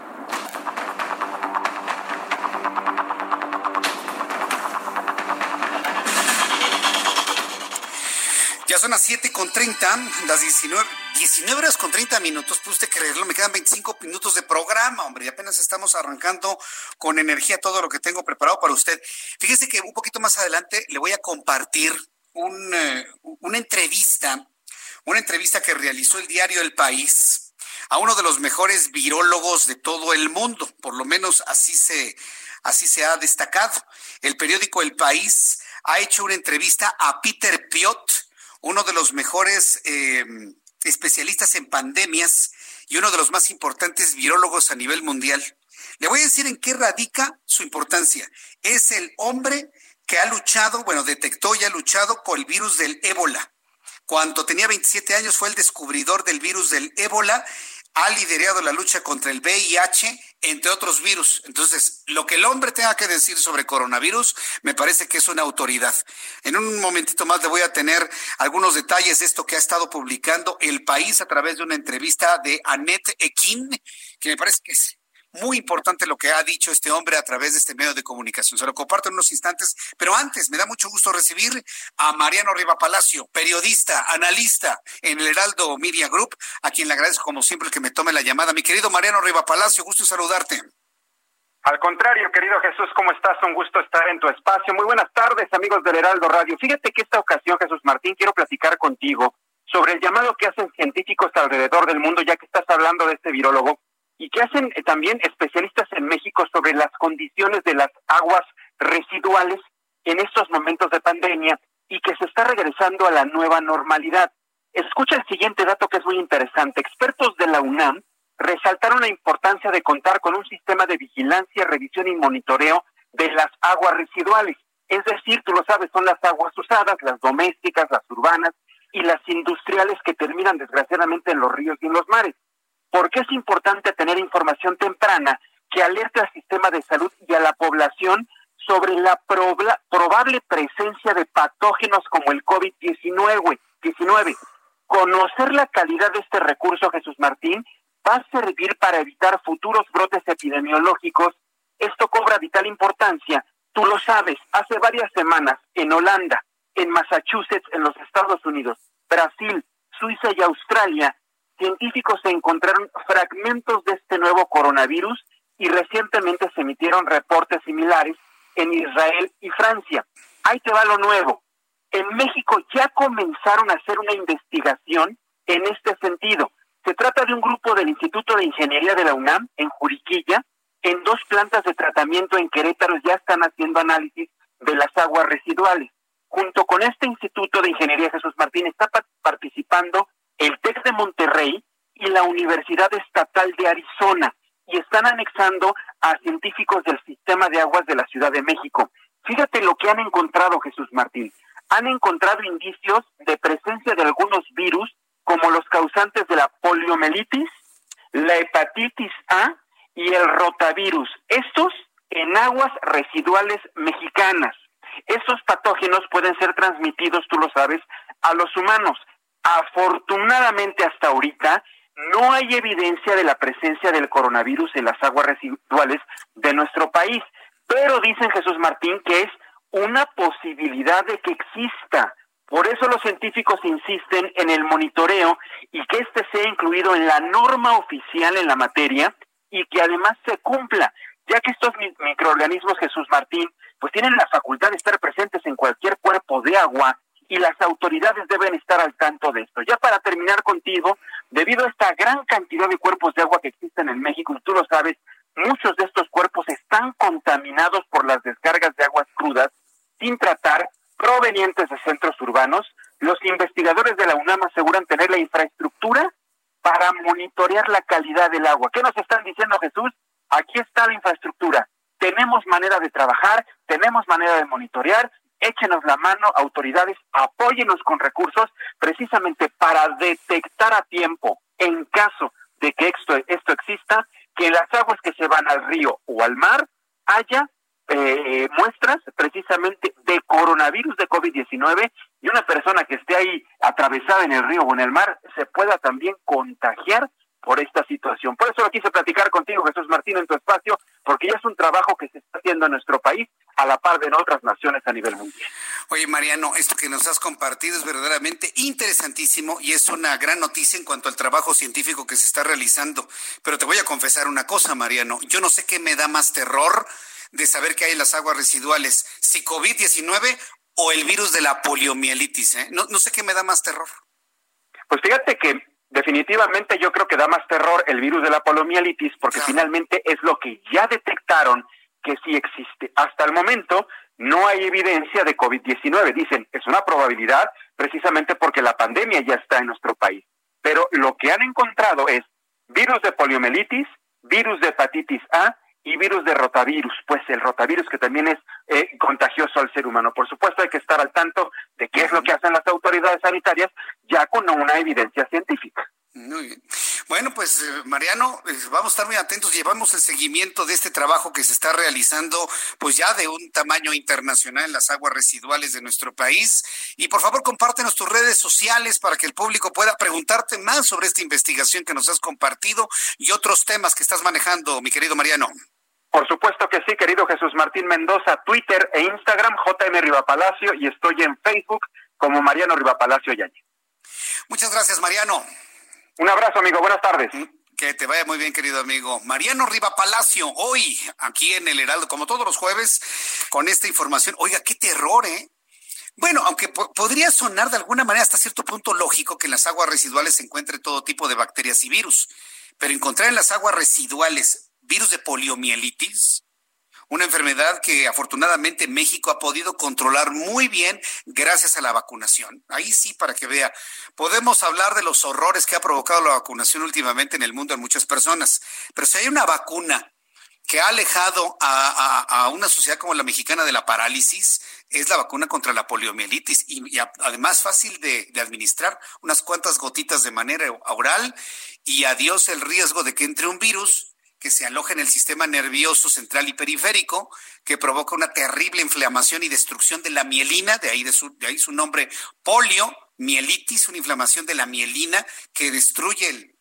Ya son las 7 con 30, las 19, 19 horas con 30 minutos. Pues usted creerlo, me quedan 25 minutos de programa, hombre. Y apenas estamos arrancando con energía todo lo que tengo preparado para usted. Fíjese que un poquito más adelante le voy a compartir un, eh, una entrevista, una entrevista que realizó el diario El País a uno de los mejores virólogos de todo el mundo. Por lo menos así se, así se ha destacado. El periódico El País ha hecho una entrevista a Peter Piot uno de los mejores eh, especialistas en pandemias y uno de los más importantes virólogos a nivel mundial. Le voy a decir en qué radica su importancia. Es el hombre que ha luchado, bueno, detectó y ha luchado con el virus del ébola. Cuando tenía 27 años fue el descubridor del virus del ébola ha liderado la lucha contra el VIH, entre otros virus. Entonces, lo que el hombre tenga que decir sobre coronavirus, me parece que es una autoridad. En un momentito más le voy a tener algunos detalles de esto que ha estado publicando El País a través de una entrevista de Annette Ekin, que me parece que es muy importante lo que ha dicho este hombre a través de este medio de comunicación. Se lo comparto en unos instantes, pero antes me da mucho gusto recibir a Mariano Riva Palacio, periodista, analista en el Heraldo Media Group, a quien le agradezco como siempre que me tome la llamada. Mi querido Mariano Riva Palacio, gusto saludarte. Al contrario, querido Jesús, ¿cómo estás? Un gusto estar en tu espacio. Muy buenas tardes, amigos del Heraldo Radio. Fíjate que esta ocasión, Jesús Martín, quiero platicar contigo sobre el llamado que hacen científicos alrededor del mundo, ya que estás hablando de este virólogo, y que hacen eh, también especialistas en México sobre las condiciones de las aguas residuales en estos momentos de pandemia y que se está regresando a la nueva normalidad. Escucha el siguiente dato que es muy interesante. Expertos de la UNAM resaltaron la importancia de contar con un sistema de vigilancia, revisión y monitoreo de las aguas residuales. Es decir, tú lo sabes, son las aguas usadas, las domésticas, las urbanas y las industriales que terminan desgraciadamente en los ríos y en los mares. ¿Por qué es importante tener información temprana que alerte al sistema de salud y a la población sobre la probable presencia de patógenos como el COVID-19? 19. Conocer la calidad de este recurso, Jesús Martín, va a servir para evitar futuros brotes epidemiológicos. Esto cobra vital importancia. Tú lo sabes, hace varias semanas en Holanda, en Massachusetts, en los Estados Unidos, Brasil, Suiza y Australia, científicos encontraron fragmentos de este nuevo coronavirus y recientemente se emitieron reportes similares en Israel y Francia. Ahí te va lo nuevo. En México ya comenzaron a hacer una investigación en este sentido. Se trata de un grupo del Instituto de Ingeniería de la UNAM en Juriquilla. En dos plantas de tratamiento en Querétaro ya están haciendo análisis de las aguas residuales. Junto con este Instituto de Ingeniería Jesús Martín está participando el TEC de Monterrey y la Universidad Estatal de Arizona y están anexando a científicos del sistema de aguas de la Ciudad de México. Fíjate lo que han encontrado, Jesús Martín. Han encontrado indicios de presencia de algunos virus como los causantes de la poliomielitis, la hepatitis A y el rotavirus. Estos en aguas residuales mexicanas. Estos patógenos pueden ser transmitidos, tú lo sabes, a los humanos. Afortunadamente hasta ahorita no hay evidencia de la presencia del coronavirus en las aguas residuales de nuestro país, pero dicen Jesús Martín que es una posibilidad de que exista. Por eso los científicos insisten en el monitoreo y que éste sea incluido en la norma oficial en la materia y que además se cumpla, ya que estos microorganismos, Jesús Martín, pues tienen la facultad de estar presentes en cualquier cuerpo de agua y las autoridades deben estar al tanto de esto. Ya para terminar contigo, debido a esta gran cantidad de cuerpos de agua que existen en México, y tú lo sabes, muchos de estos cuerpos están contaminados por las descargas de aguas crudas sin tratar provenientes de centros urbanos. Los investigadores de la UNAM aseguran tener la infraestructura para monitorear la calidad del agua. ¿Qué nos están diciendo Jesús? Aquí está la infraestructura. Tenemos manera de trabajar, tenemos manera de monitorear, échenos la mano, autoridades, apóyenos con recursos precisamente para detectar a tiempo, en caso de que esto, esto exista, que en las aguas que se van al río o al mar haya eh, muestras precisamente de coronavirus de COVID-19 y una persona que esté ahí atravesada en el río o en el mar se pueda también contagiar por esta situación. Por eso lo quise platicar contigo, Jesús Martín, en tu espacio, porque ya es un trabajo que se está haciendo en nuestro país a la par de en otras naciones a nivel mundial. Oye, Mariano, esto que nos has compartido es verdaderamente interesantísimo y es una gran noticia en cuanto al trabajo científico que se está realizando. Pero te voy a confesar una cosa, Mariano. Yo no sé qué me da más terror de saber que hay en las aguas residuales, si COVID-19 o el virus de la poliomielitis. ¿eh? No, no sé qué me da más terror. Pues fíjate que definitivamente yo creo que da más terror el virus de la poliomielitis porque finalmente es lo que ya detectaron que sí existe. Hasta el momento no hay evidencia de COVID-19. Dicen, es una probabilidad precisamente porque la pandemia ya está en nuestro país. Pero lo que han encontrado es virus de poliomielitis, virus de hepatitis A y virus de rotavirus, pues el rotavirus que también es eh, contagioso al ser humano. Por supuesto hay que estar al tanto de qué es lo que hacen las autoridades sanitarias ya con una evidencia científica. Muy bien. Bueno, pues eh, Mariano, eh, vamos a estar muy atentos. Llevamos el seguimiento de este trabajo que se está realizando, pues ya de un tamaño internacional en las aguas residuales de nuestro país. Y por favor, compártenos tus redes sociales para que el público pueda preguntarte más sobre esta investigación que nos has compartido y otros temas que estás manejando, mi querido Mariano. Por supuesto que sí, querido Jesús Martín Mendoza, Twitter e Instagram, JM Rivapalacio, y estoy en Facebook como Mariano Rivapalacio Yañez. Muchas gracias, Mariano. Un abrazo, amigo. Buenas tardes. Mm, que te vaya muy bien, querido amigo. Mariano Riva Palacio, hoy aquí en el Heraldo, como todos los jueves, con esta información. Oiga, qué terror, ¿eh? Bueno, aunque podría sonar de alguna manera hasta cierto punto lógico que en las aguas residuales se encuentre todo tipo de bacterias y virus, pero encontrar en las aguas residuales virus de poliomielitis, una enfermedad que afortunadamente México ha podido controlar muy bien gracias a la vacunación. Ahí sí, para que vea, podemos hablar de los horrores que ha provocado la vacunación últimamente en el mundo en muchas personas, pero si hay una vacuna que ha alejado a, una sociedad como la mexicana de la parálisis, es la vacuna contra la poliomielitis y, además fácil de, de, administrar, unas cuantas gotitas de manera oral y adiós el riesgo de que entre un virus que se aloja en el sistema nervioso central y periférico, que provoca una terrible inflamación y destrucción de la mielina, de ahí, de su, de ahí su nombre polio, mielitis, una inflamación de la mielina que destruye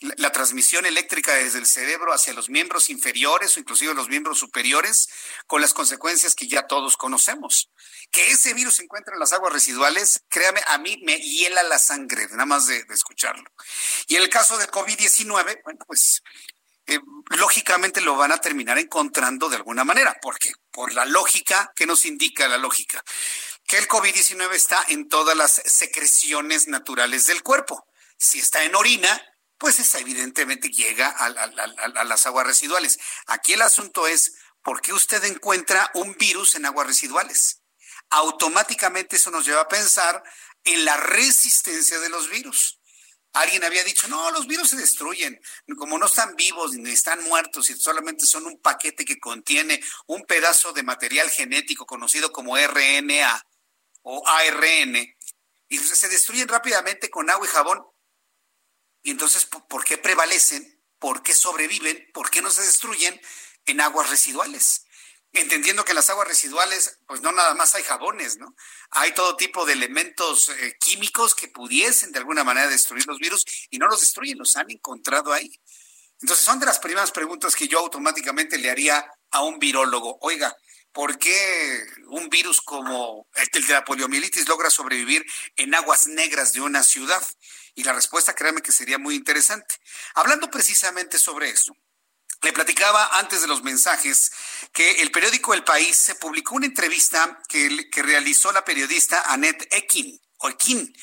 la, transmisión eléctrica desde el cerebro hacia los miembros inferiores o inclusive los miembros superiores, con las consecuencias que ya todos conocemos. Que ese virus se encuentra en las aguas residuales, créame, a mí me hiela la sangre, nada más de, escucharlo. Y en el caso del COVID-19, bueno, pues eh, lógicamente lo van a terminar encontrando de alguna manera. porque Por la lógica, ¿qué nos indica la lógica? Que el COVID-19 está en todas las secreciones naturales del cuerpo. Si está en orina, pues esa evidentemente llega a, a las aguas residuales. Aquí el asunto es, ¿por qué usted encuentra un virus en aguas residuales? Automáticamente eso nos lleva a pensar en la resistencia de los virus. Alguien había dicho, no, los virus se destruyen, como no están vivos ni están muertos y solamente son un paquete que contiene un pedazo de material genético conocido como RNA o ARN, y se destruyen rápidamente con agua y jabón. Y entonces, ¿por qué prevalecen? ¿Por qué sobreviven? ¿Por qué no se destruyen en aguas residuales? Entendiendo que en las aguas residuales, pues no nada más hay jabones, ¿no? Hay todo tipo de elementos eh, químicos que pudiesen de alguna manera destruir los virus y no los destruyen, los han encontrado ahí. Entonces son de las primeras preguntas que yo automáticamente le haría a un virólogo. Oiga, ¿por qué un virus como el de la poliomielitis logra sobrevivir en aguas negras de una ciudad? Y la respuesta, créame que sería muy interesante. Hablando precisamente sobre eso, le platicaba antes de los mensajes que el periódico El País se publicó una entrevista que, realizó la periodista Annette Ekin, Ekin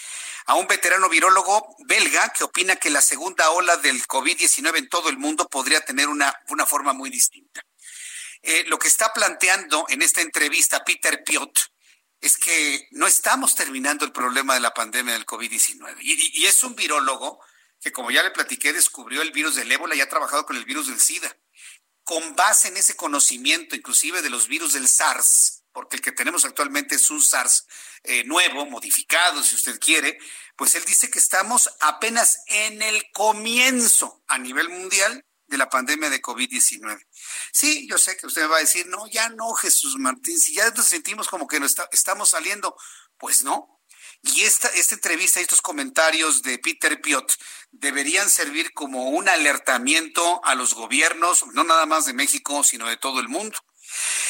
a un veterano virólogo belga que opina que la segunda ola del COVID-19 en todo el mundo podría tener una, una forma muy distinta. Eh, lo que está planteando en esta entrevista Peter Piot es que no estamos terminando el problema de la pandemia del COVID-19. y, es un virólogo que como ya le platiqué, descubrió el virus del ébola y ha trabajado con el virus del SIDA. Con base en ese conocimiento, inclusive de los virus del SARS, porque el que tenemos actualmente es un SARS eh, nuevo, modificado, si usted quiere, pues él dice que estamos apenas en el comienzo a nivel mundial de la pandemia de COVID-19. Sí, yo sé que usted me va a decir, no, ya no, Jesús Martín, si ya nos sentimos como que no estamos saliendo, pues no, y esta, esta entrevista y estos comentarios de Peter Piot deberían servir como un alertamiento a los gobiernos, no nada más de México, sino de todo el mundo.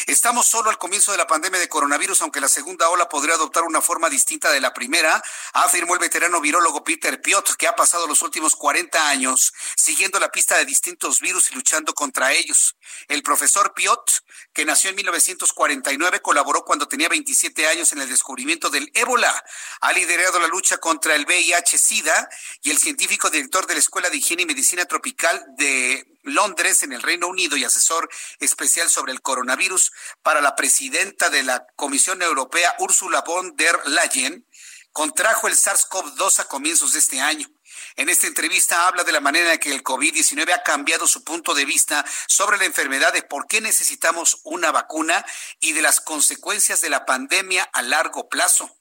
Estamos solo al comienzo de la pandemia de coronavirus, aunque la segunda ola podría adoptar una forma distinta de la primera, afirmó el veterano virólogo Peter Piot, que ha pasado los últimos 40 años siguiendo la pista de distintos virus y luchando contra ellos. El profesor Piot, que nació en 1949, colaboró cuando tenía 27 años en el descubrimiento del ébola. Ha liderado la lucha contra el VIH-Sida y el científico director de la Escuela de Higiene y Medicina Tropical de Londres, en el Reino Unido, y asesor especial sobre el coronavirus para la presidenta de la Comisión Europea, Ursula von der Leyen, contrajo el SARS-CoV-2 a comienzos de este año. En esta entrevista habla de la manera en que el COVID-19 ha cambiado su punto de vista sobre la enfermedad, de por qué necesitamos una vacuna y de las consecuencias de la pandemia a largo plazo.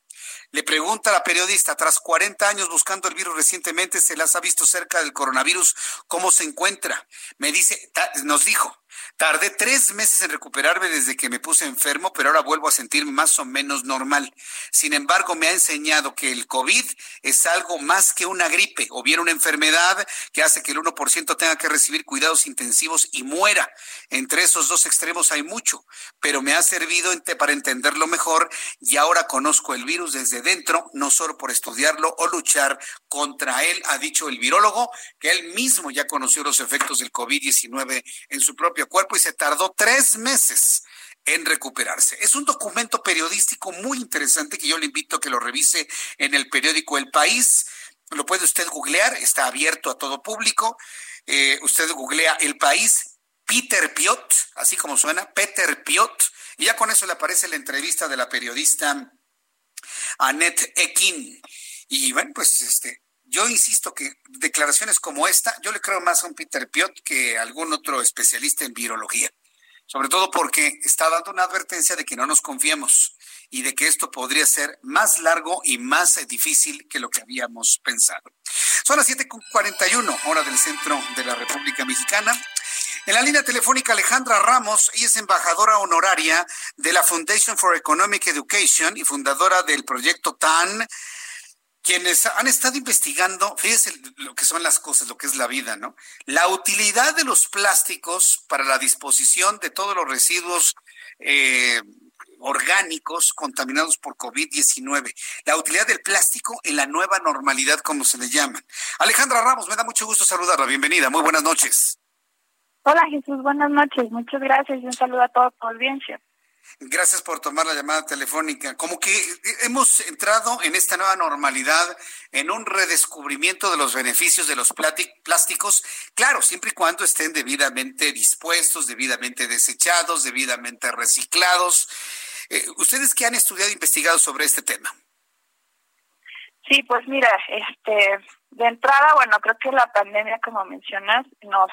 Le pregunta a la periodista, tras 40 años buscando el virus recientemente, se las ha visto cerca del coronavirus, ¿cómo se encuentra? Me dice, nos dijo, Tardé tres meses en recuperarme desde que me puse enfermo, pero ahora vuelvo a sentirme más o menos normal. Sin embargo, me ha enseñado que el COVID es algo más que una gripe o bien una enfermedad que hace que el 1% tenga que recibir cuidados intensivos y muera. Entre esos dos extremos hay mucho, pero me ha servido para entenderlo mejor y ahora conozco el virus desde dentro, no solo por estudiarlo o luchar contra él, ha dicho el virólogo, que él mismo ya conoció los efectos del COVID-19 en su propio cuerpo y se tardó tres meses en recuperarse. Es un documento periodístico muy interesante que yo le invito a que lo revise en el periódico El País. Lo puede usted googlear, está abierto a todo público. Eh, usted googlea El País, Peter Piot, así como suena, Peter Piot, y ya con eso le aparece la entrevista de la periodista Annette Ekin. Y bueno, pues este, yo insisto que declaraciones como esta, yo le creo más a un Peter Piot que a algún otro especialista en virología. Sobre todo porque está dando una advertencia de que no nos confiemos y de que esto podría ser más largo y más difícil que lo que habíamos pensado. Son las 7.41, hora del centro de la República Mexicana. En la línea telefónica Alejandra Ramos, ella es embajadora honoraria de la Foundation for Economic Education y fundadora del proyecto TAN, quienes han estado investigando, fíjense lo que son las cosas, lo que es la vida, ¿no? La utilidad de los plásticos para la disposición de todos los residuos eh, orgánicos contaminados por COVID-19. La utilidad del plástico en la nueva normalidad, como se le llaman. Alejandra Ramos, me da mucho gusto saludarla. Bienvenida. Muy buenas noches. Hola Jesús, buenas noches. Muchas gracias y un saludo a toda tu audiencia. Gracias por tomar la llamada telefónica. Como que hemos entrado en esta nueva normalidad, en un redescubrimiento de los beneficios de los plásticos, claro, siempre y cuando estén debidamente dispuestos, debidamente desechados, debidamente reciclados. Eh, ¿Ustedes qué han estudiado e investigado sobre este tema? Sí, pues mira, este, de entrada, bueno, creo que la pandemia, como mencionas, nos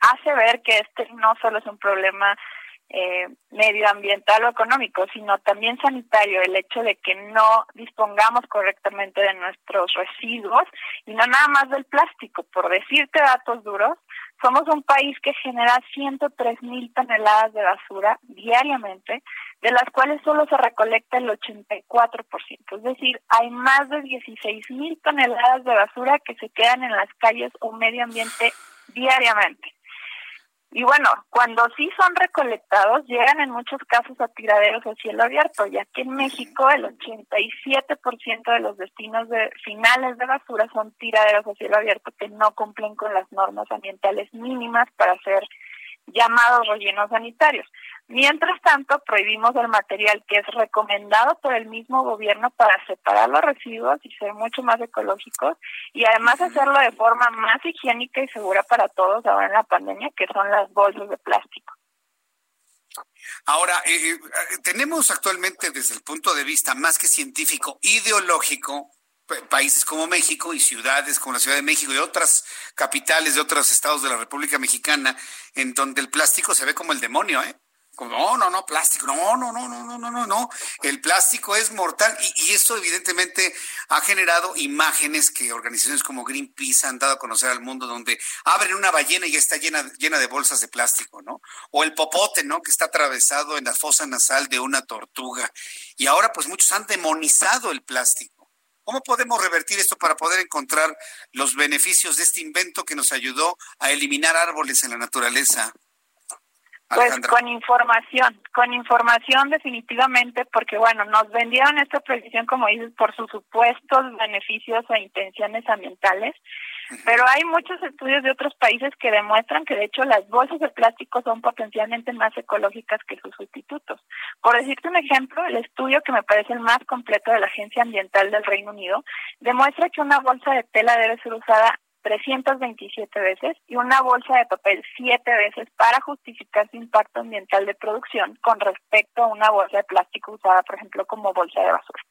hace ver que este no solo es un problema eh, medioambiental o económico, sino también sanitario, el hecho de que no dispongamos correctamente de nuestros residuos y no nada más del plástico. Por decirte datos duros, somos un país que genera 103 mil toneladas de basura diariamente, de las cuales solo se recolecta el 84%. Es decir, hay más de 16 mil toneladas de basura que se quedan en las calles o medio ambiente diariamente. Y bueno, cuando sí son recolectados, llegan en muchos casos a tiraderos a cielo abierto, ya que en México el 87% de los destinos de, finales de basura son tiraderos a cielo abierto que no cumplen con las normas ambientales mínimas para ser llamados rellenos sanitarios. Mientras tanto, prohibimos el material que es recomendado por el mismo gobierno para separar los residuos y ser mucho más ecológicos y además hacerlo de forma más higiénica y segura para todos ahora en la pandemia, que son las bolsas de plástico. Ahora, eh, eh, tenemos actualmente desde el punto de vista más que científico, ideológico, países como México y ciudades como la Ciudad de México y otras capitales de otros estados de la República Mexicana, en donde el plástico se ve como el demonio, ¿eh? no, no, no, plástico, no, no, no, no, no, no, no, no. El plástico es mortal y, y, eso evidentemente ha generado imágenes que organizaciones como Greenpeace han dado a conocer al mundo, donde abren una ballena y está llena, llena de bolsas de plástico, ¿no? O el popote, ¿no? Que está atravesado en la fosa nasal de una tortuga. Y ahora pues muchos han demonizado el plástico. ¿Cómo podemos revertir esto para poder encontrar los beneficios de este invento que nos ayudó a eliminar árboles en la naturaleza? Pues con información, con información definitivamente, porque bueno, nos vendieron esta prohibición, como dices, por sus supuestos beneficios e intenciones ambientales, pero hay muchos estudios de otros países que demuestran que de hecho las bolsas de plástico son potencialmente más ecológicas que sus sustitutos. Por decirte un ejemplo, el estudio que me parece el más completo de la Agencia Ambiental del Reino Unido demuestra que una bolsa de tela debe ser usada 327 veces y una bolsa de papel 7 veces para justificar su impacto ambiental de producción con respecto a una bolsa de plástico usada, por ejemplo, como bolsa de basura.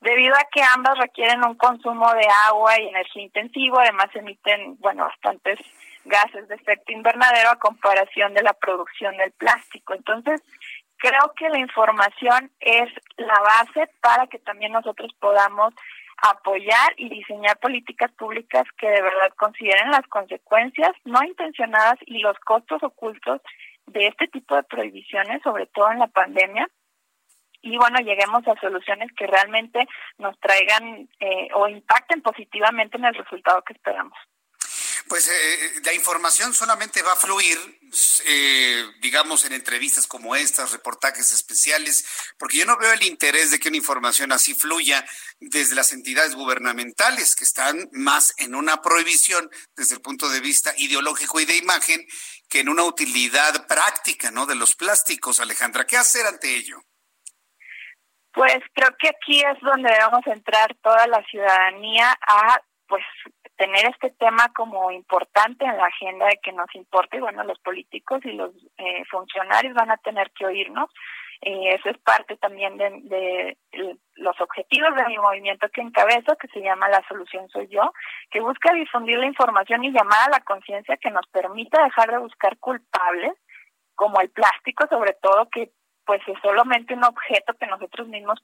Debido a que ambas requieren un consumo de agua y energía intensivo, además emiten, bueno, bastantes gases de efecto invernadero a comparación de la producción del plástico. Entonces, creo que la información es la base para que también nosotros podamos apoyar y diseñar políticas públicas que de verdad consideren las consecuencias no intencionadas y los costos ocultos de este tipo de prohibiciones, sobre todo en la pandemia. Y bueno, lleguemos a soluciones que realmente nos traigan eh, o impacten positivamente en el resultado que esperamos. Pues eh, la información solamente va a fluir, eh, digamos, en entrevistas como estas, reportajes especiales, porque yo no veo el interés de que una información así fluya desde las entidades gubernamentales, que están más en una prohibición desde el punto de vista ideológico y de imagen, que en una utilidad práctica, ¿no? De los plásticos, Alejandra. ¿Qué hacer ante ello? Pues creo que aquí es donde debemos entrar toda la ciudadanía a pues tener este tema como importante en la agenda de que nos importa y bueno, los políticos y los eh, funcionarios van a tener que oírnos. Eh, eso es parte también de, los objetivos de mi movimiento que encabezo, que se llama La Solución Soy Yo, que busca difundir la información y llamar a la conciencia que nos permita dejar de buscar culpables, como el plástico, sobre todo, que pues es solamente un objeto que nosotros mismos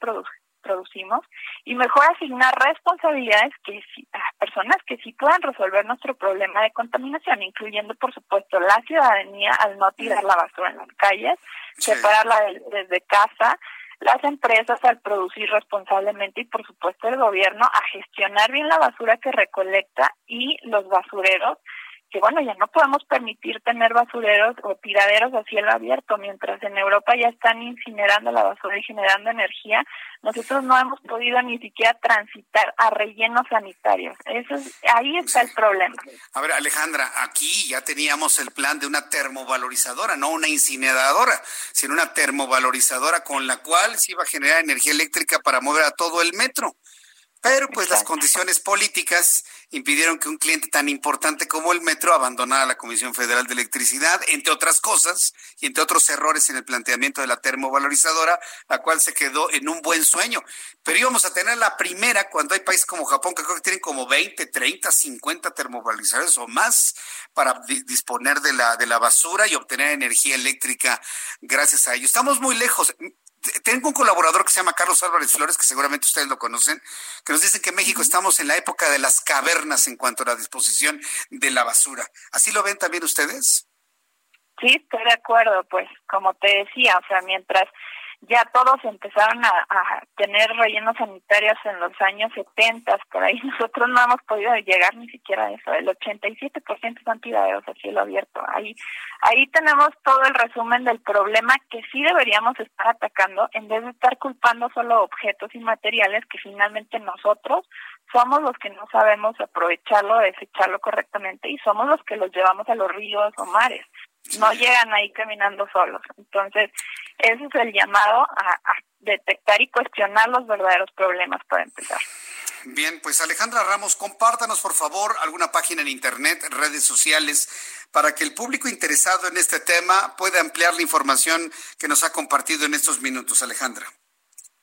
producimos y mejor asignar responsabilidades que a personas que sí puedan resolver nuestro problema de contaminación, incluyendo por supuesto la ciudadanía al no tirar la basura en las calles, separarla desde casa, las empresas al producir responsablemente y por supuesto el gobierno a gestionar bien la basura que recolecta y los basureros que bueno, ya no podemos permitir tener basureros o tiraderos a cielo abierto, mientras en Europa ya están incinerando la basura y generando energía, nosotros no hemos podido ni siquiera transitar a rellenos sanitarios. Eso ahí está el problema. A ver, Alejandra, aquí ya teníamos el plan de una termovalorizadora, no una incineradora, sino una termovalorizadora con la cual se iba a generar energía eléctrica para mover a todo el metro. Pero pues las condiciones políticas impidieron que un cliente tan importante como el metro abandonara la Comisión Federal de Electricidad, entre otras cosas, y entre otros errores en el planteamiento de la termovalorizadora, la cual se quedó en un buen sueño. Pero íbamos a tener la primera cuando hay países como Japón, que creo que tienen como 20, 30, 50 termovalorizadores o más para disponer de la, de la basura y obtener energía eléctrica gracias a ello. Estamos muy lejos tengo un colaborador que se llama Carlos Álvarez Flores, que seguramente ustedes lo conocen, que nos dice que en México estamos en la época de las cavernas en cuanto a la disposición de la basura. ¿Así lo ven también ustedes? Sí, estoy de acuerdo, pues como te decía, o sea, mientras ya todos empezaron a, tener rellenos sanitarios en los años 70, por ahí nosotros no hemos podido llegar ni siquiera a eso, el 87% son tiraderos a cielo abierto. Ahí, ahí tenemos todo el resumen del problema que sí deberíamos estar atacando en vez de estar culpando solo objetos y materiales que finalmente nosotros somos los que no sabemos aprovecharlo, desecharlo correctamente y somos los que los llevamos a los ríos o mares no llegan ahí caminando solos. Entonces, ese es el llamado a, detectar y cuestionar los verdaderos problemas para empezar. Bien, pues Alejandra Ramos, compártanos por favor alguna página en internet, redes sociales, para que el público interesado en este tema pueda ampliar la información que nos ha compartido en estos minutos, Alejandra.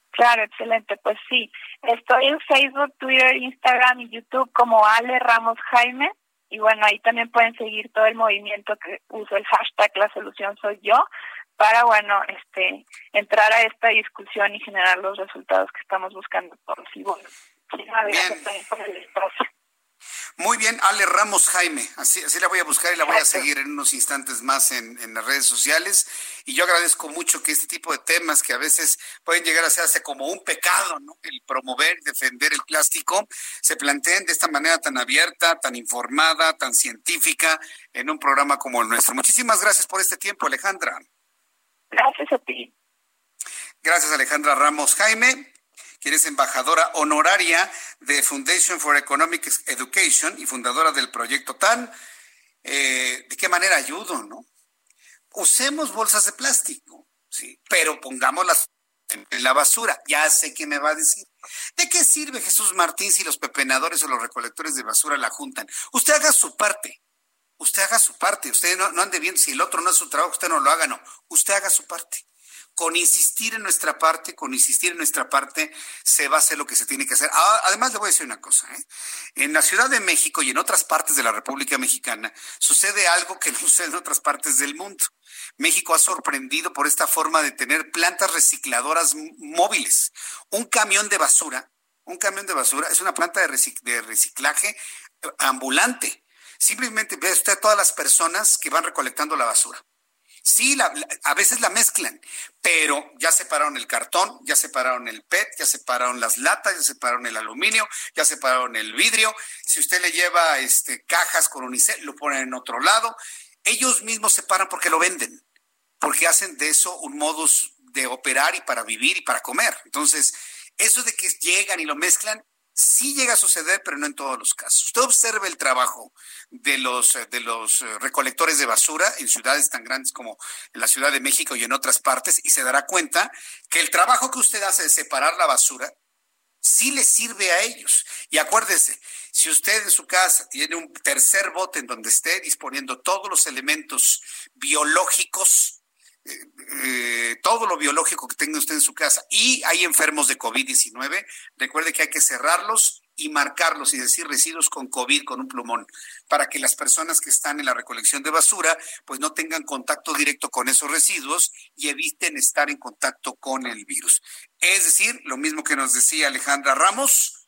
Claro, excelente. Pues sí, estoy en Facebook, Twitter, Instagram y YouTube como Ale Ramos Jaime y bueno, ahí también pueden seguir todo el movimiento que uso el hashtag La Solución Soy Yo para, bueno, este, entrar a esta discusión y generar los resultados que estamos buscando todos. Y bueno, también por el espacio. Muy bien, Ale Ramos Jaime, así, así la voy a buscar y la voy a seguir en unos instantes más en, en, las redes sociales. Y yo agradezco mucho que este tipo de temas que a veces pueden llegar a hacerse como un pecado, ¿no? El promover y defender el plástico, se planteen de esta manera tan abierta, tan informada, tan científica en un programa como el nuestro. Muchísimas gracias por este tiempo, Alejandra. Gracias a ti. Gracias, Alejandra Ramos Jaime quien es embajadora honoraria de Foundation for Economic Education y fundadora del proyecto TAN. Eh, ¿De qué manera ayudo, no? Usemos bolsas de plástico, sí, pero pongámoslas en la basura. Ya sé qué me va a decir. ¿De qué sirve Jesús Martín si los pepenadores o los recolectores de basura la juntan? Usted haga su parte. Usted haga su parte. Usted no, ande bien. Si el otro no es su trabajo, usted no lo haga, no. Usted haga su parte con insistir en nuestra parte, con insistir en nuestra parte, se va a hacer lo que se tiene que hacer. Ah, además, le voy a decir una cosa. ¿eh? En la Ciudad de México y en otras partes de la República Mexicana sucede algo que no sucede en otras partes del mundo. México ha sorprendido por esta forma de tener plantas recicladoras móviles. Un camión de basura, un camión de basura es una planta de, de reciclaje ambulante. Simplemente ve usted a todas las personas que van recolectando la basura Sí, a veces la mezclan, pero ya separaron el cartón, ya separaron el PET, ya separaron las latas, ya separaron el aluminio, ya separaron el vidrio. Si usted le lleva este, cajas con unicel, lo ponen en otro lado. Ellos mismos separan porque lo venden, porque hacen de eso un modus de operar y para vivir y para comer. Entonces, eso de que llegan y lo mezclan, sí llega a suceder, pero no en todos los casos. Usted observe el trabajo de los, de los eh, recolectores de basura en ciudades tan grandes como la Ciudad de México y en otras partes y se dará cuenta que el trabajo que usted hace de separar la basura sí le sirve a ellos. Y acuérdese, si usted en su casa tiene un tercer bote en donde esté disponiendo todos los elementos biológicos, eh, todo lo biológico que tenga usted en su casa y hay enfermos de COVID-19, recuerde que hay que cerrarlos y marcarlos y decir residuos con COVID con un plumón para que las personas que están en la recolección de basura pues no tengan contacto directo con esos residuos y eviten estar en contacto con el virus. Es decir, lo mismo que nos decía Alejandra Ramos,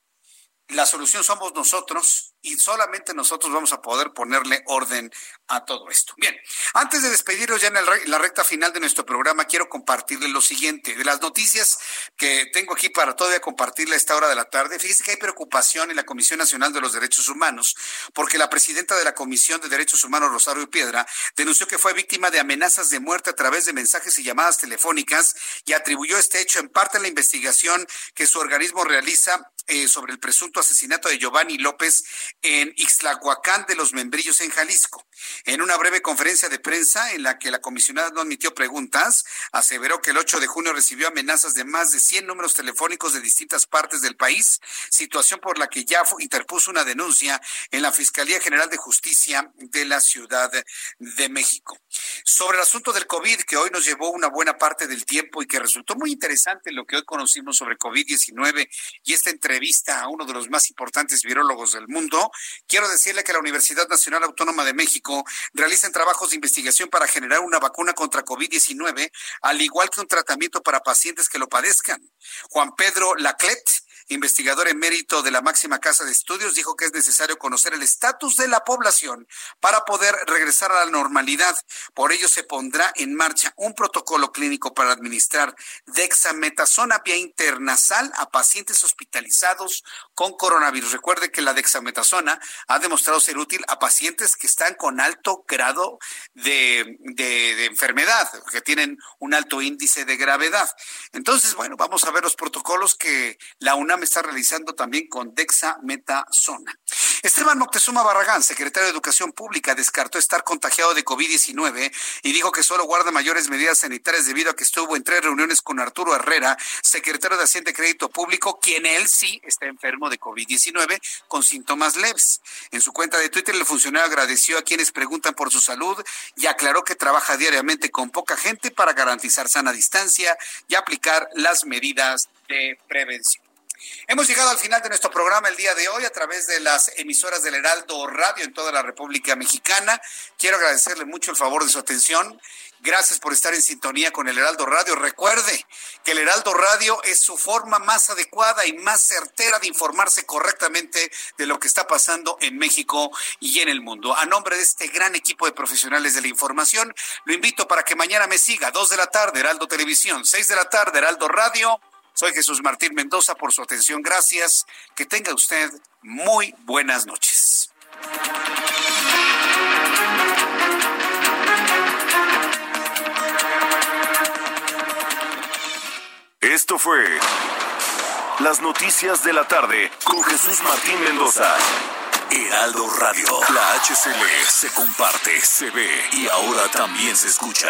la solución somos nosotros y solamente nosotros vamos a poder ponerle orden a todo esto. Bien, antes de despedirnos ya en la recta final de nuestro programa, quiero compartirle lo siguiente. De las noticias que tengo aquí para todavía compartirle a esta hora de la tarde, fíjese que hay preocupación en la Comisión Nacional de los Derechos Humanos, porque la presidenta de la Comisión de Derechos Humanos, Rosario Piedra, denunció que fue víctima de amenazas de muerte a través de mensajes y llamadas telefónicas y atribuyó este hecho en parte a la investigación que su organismo realiza eh, sobre el presunto asesinato de Giovanni López en Ixtlahuacán de los Membrillos en Jalisco. En una breve conferencia de prensa en la que la comisionada no admitió preguntas, aseveró que el 8 de junio recibió amenazas de más de 100 números telefónicos de distintas partes del país, situación por la que ya interpuso una denuncia en la Fiscalía General de Justicia de la Ciudad de México. Sobre el asunto del COVID, que hoy nos llevó una buena parte del tiempo y que resultó muy interesante lo que hoy conocimos sobre COVID-19 y esta entrevista a uno de los más importantes virólogos del mundo, quiero decirle que la Universidad Nacional Autónoma de México realiza trabajos de investigación para generar una vacuna contra COVID-19, al igual que un tratamiento para pacientes que lo padezcan. Juan Pedro Laclet, investigador emérito de la máxima casa de estudios, dijo que es necesario conocer el estatus de la población para poder regresar a la normalidad. Por ello se pondrá en marcha un protocolo clínico para administrar dexametasona vía internasal a pacientes hospitalizados con coronavirus. Recuerde que la dexametasona ha demostrado ser útil a pacientes que están con alto grado de, de enfermedad, que tienen un alto índice de gravedad. Entonces, bueno, vamos a ver los protocolos que la UNAM me está realizando también con dexametasona. Esteban Moctezuma Barragán, secretario de Educación Pública, descartó estar contagiado de COVID-19 y dijo que solo guarda mayores medidas sanitarias debido a que estuvo en tres reuniones con Arturo Herrera, secretario de Hacienda y Crédito Público, quien él sí está enfermo de COVID-19 con síntomas leves. En su cuenta de Twitter, el funcionario agradeció a quienes preguntan por su salud y aclaró que trabaja diariamente con poca gente para garantizar sana distancia y aplicar las medidas de prevención. Hemos llegado al final de nuestro programa el día de hoy a través de las emisoras del Heraldo Radio en toda la República Mexicana. Quiero agradecerle mucho el favor de su atención. Gracias por estar en sintonía con el Heraldo Radio. Recuerde que el Heraldo Radio es su forma más adecuada y más certera de informarse correctamente de lo que está pasando en México y en el mundo. A nombre de este gran equipo de profesionales de la información, lo invito para que mañana me siga. Dos de la tarde, Heraldo Televisión. Seis de la tarde, Heraldo Radio. Soy Jesús Martín Mendoza por su atención. Gracias. Que tenga usted muy buenas noches. Esto fue Las Noticias de la Tarde con Jesús Martín Mendoza. Heraldo Radio. La HCL se comparte, se ve y ahora también se escucha.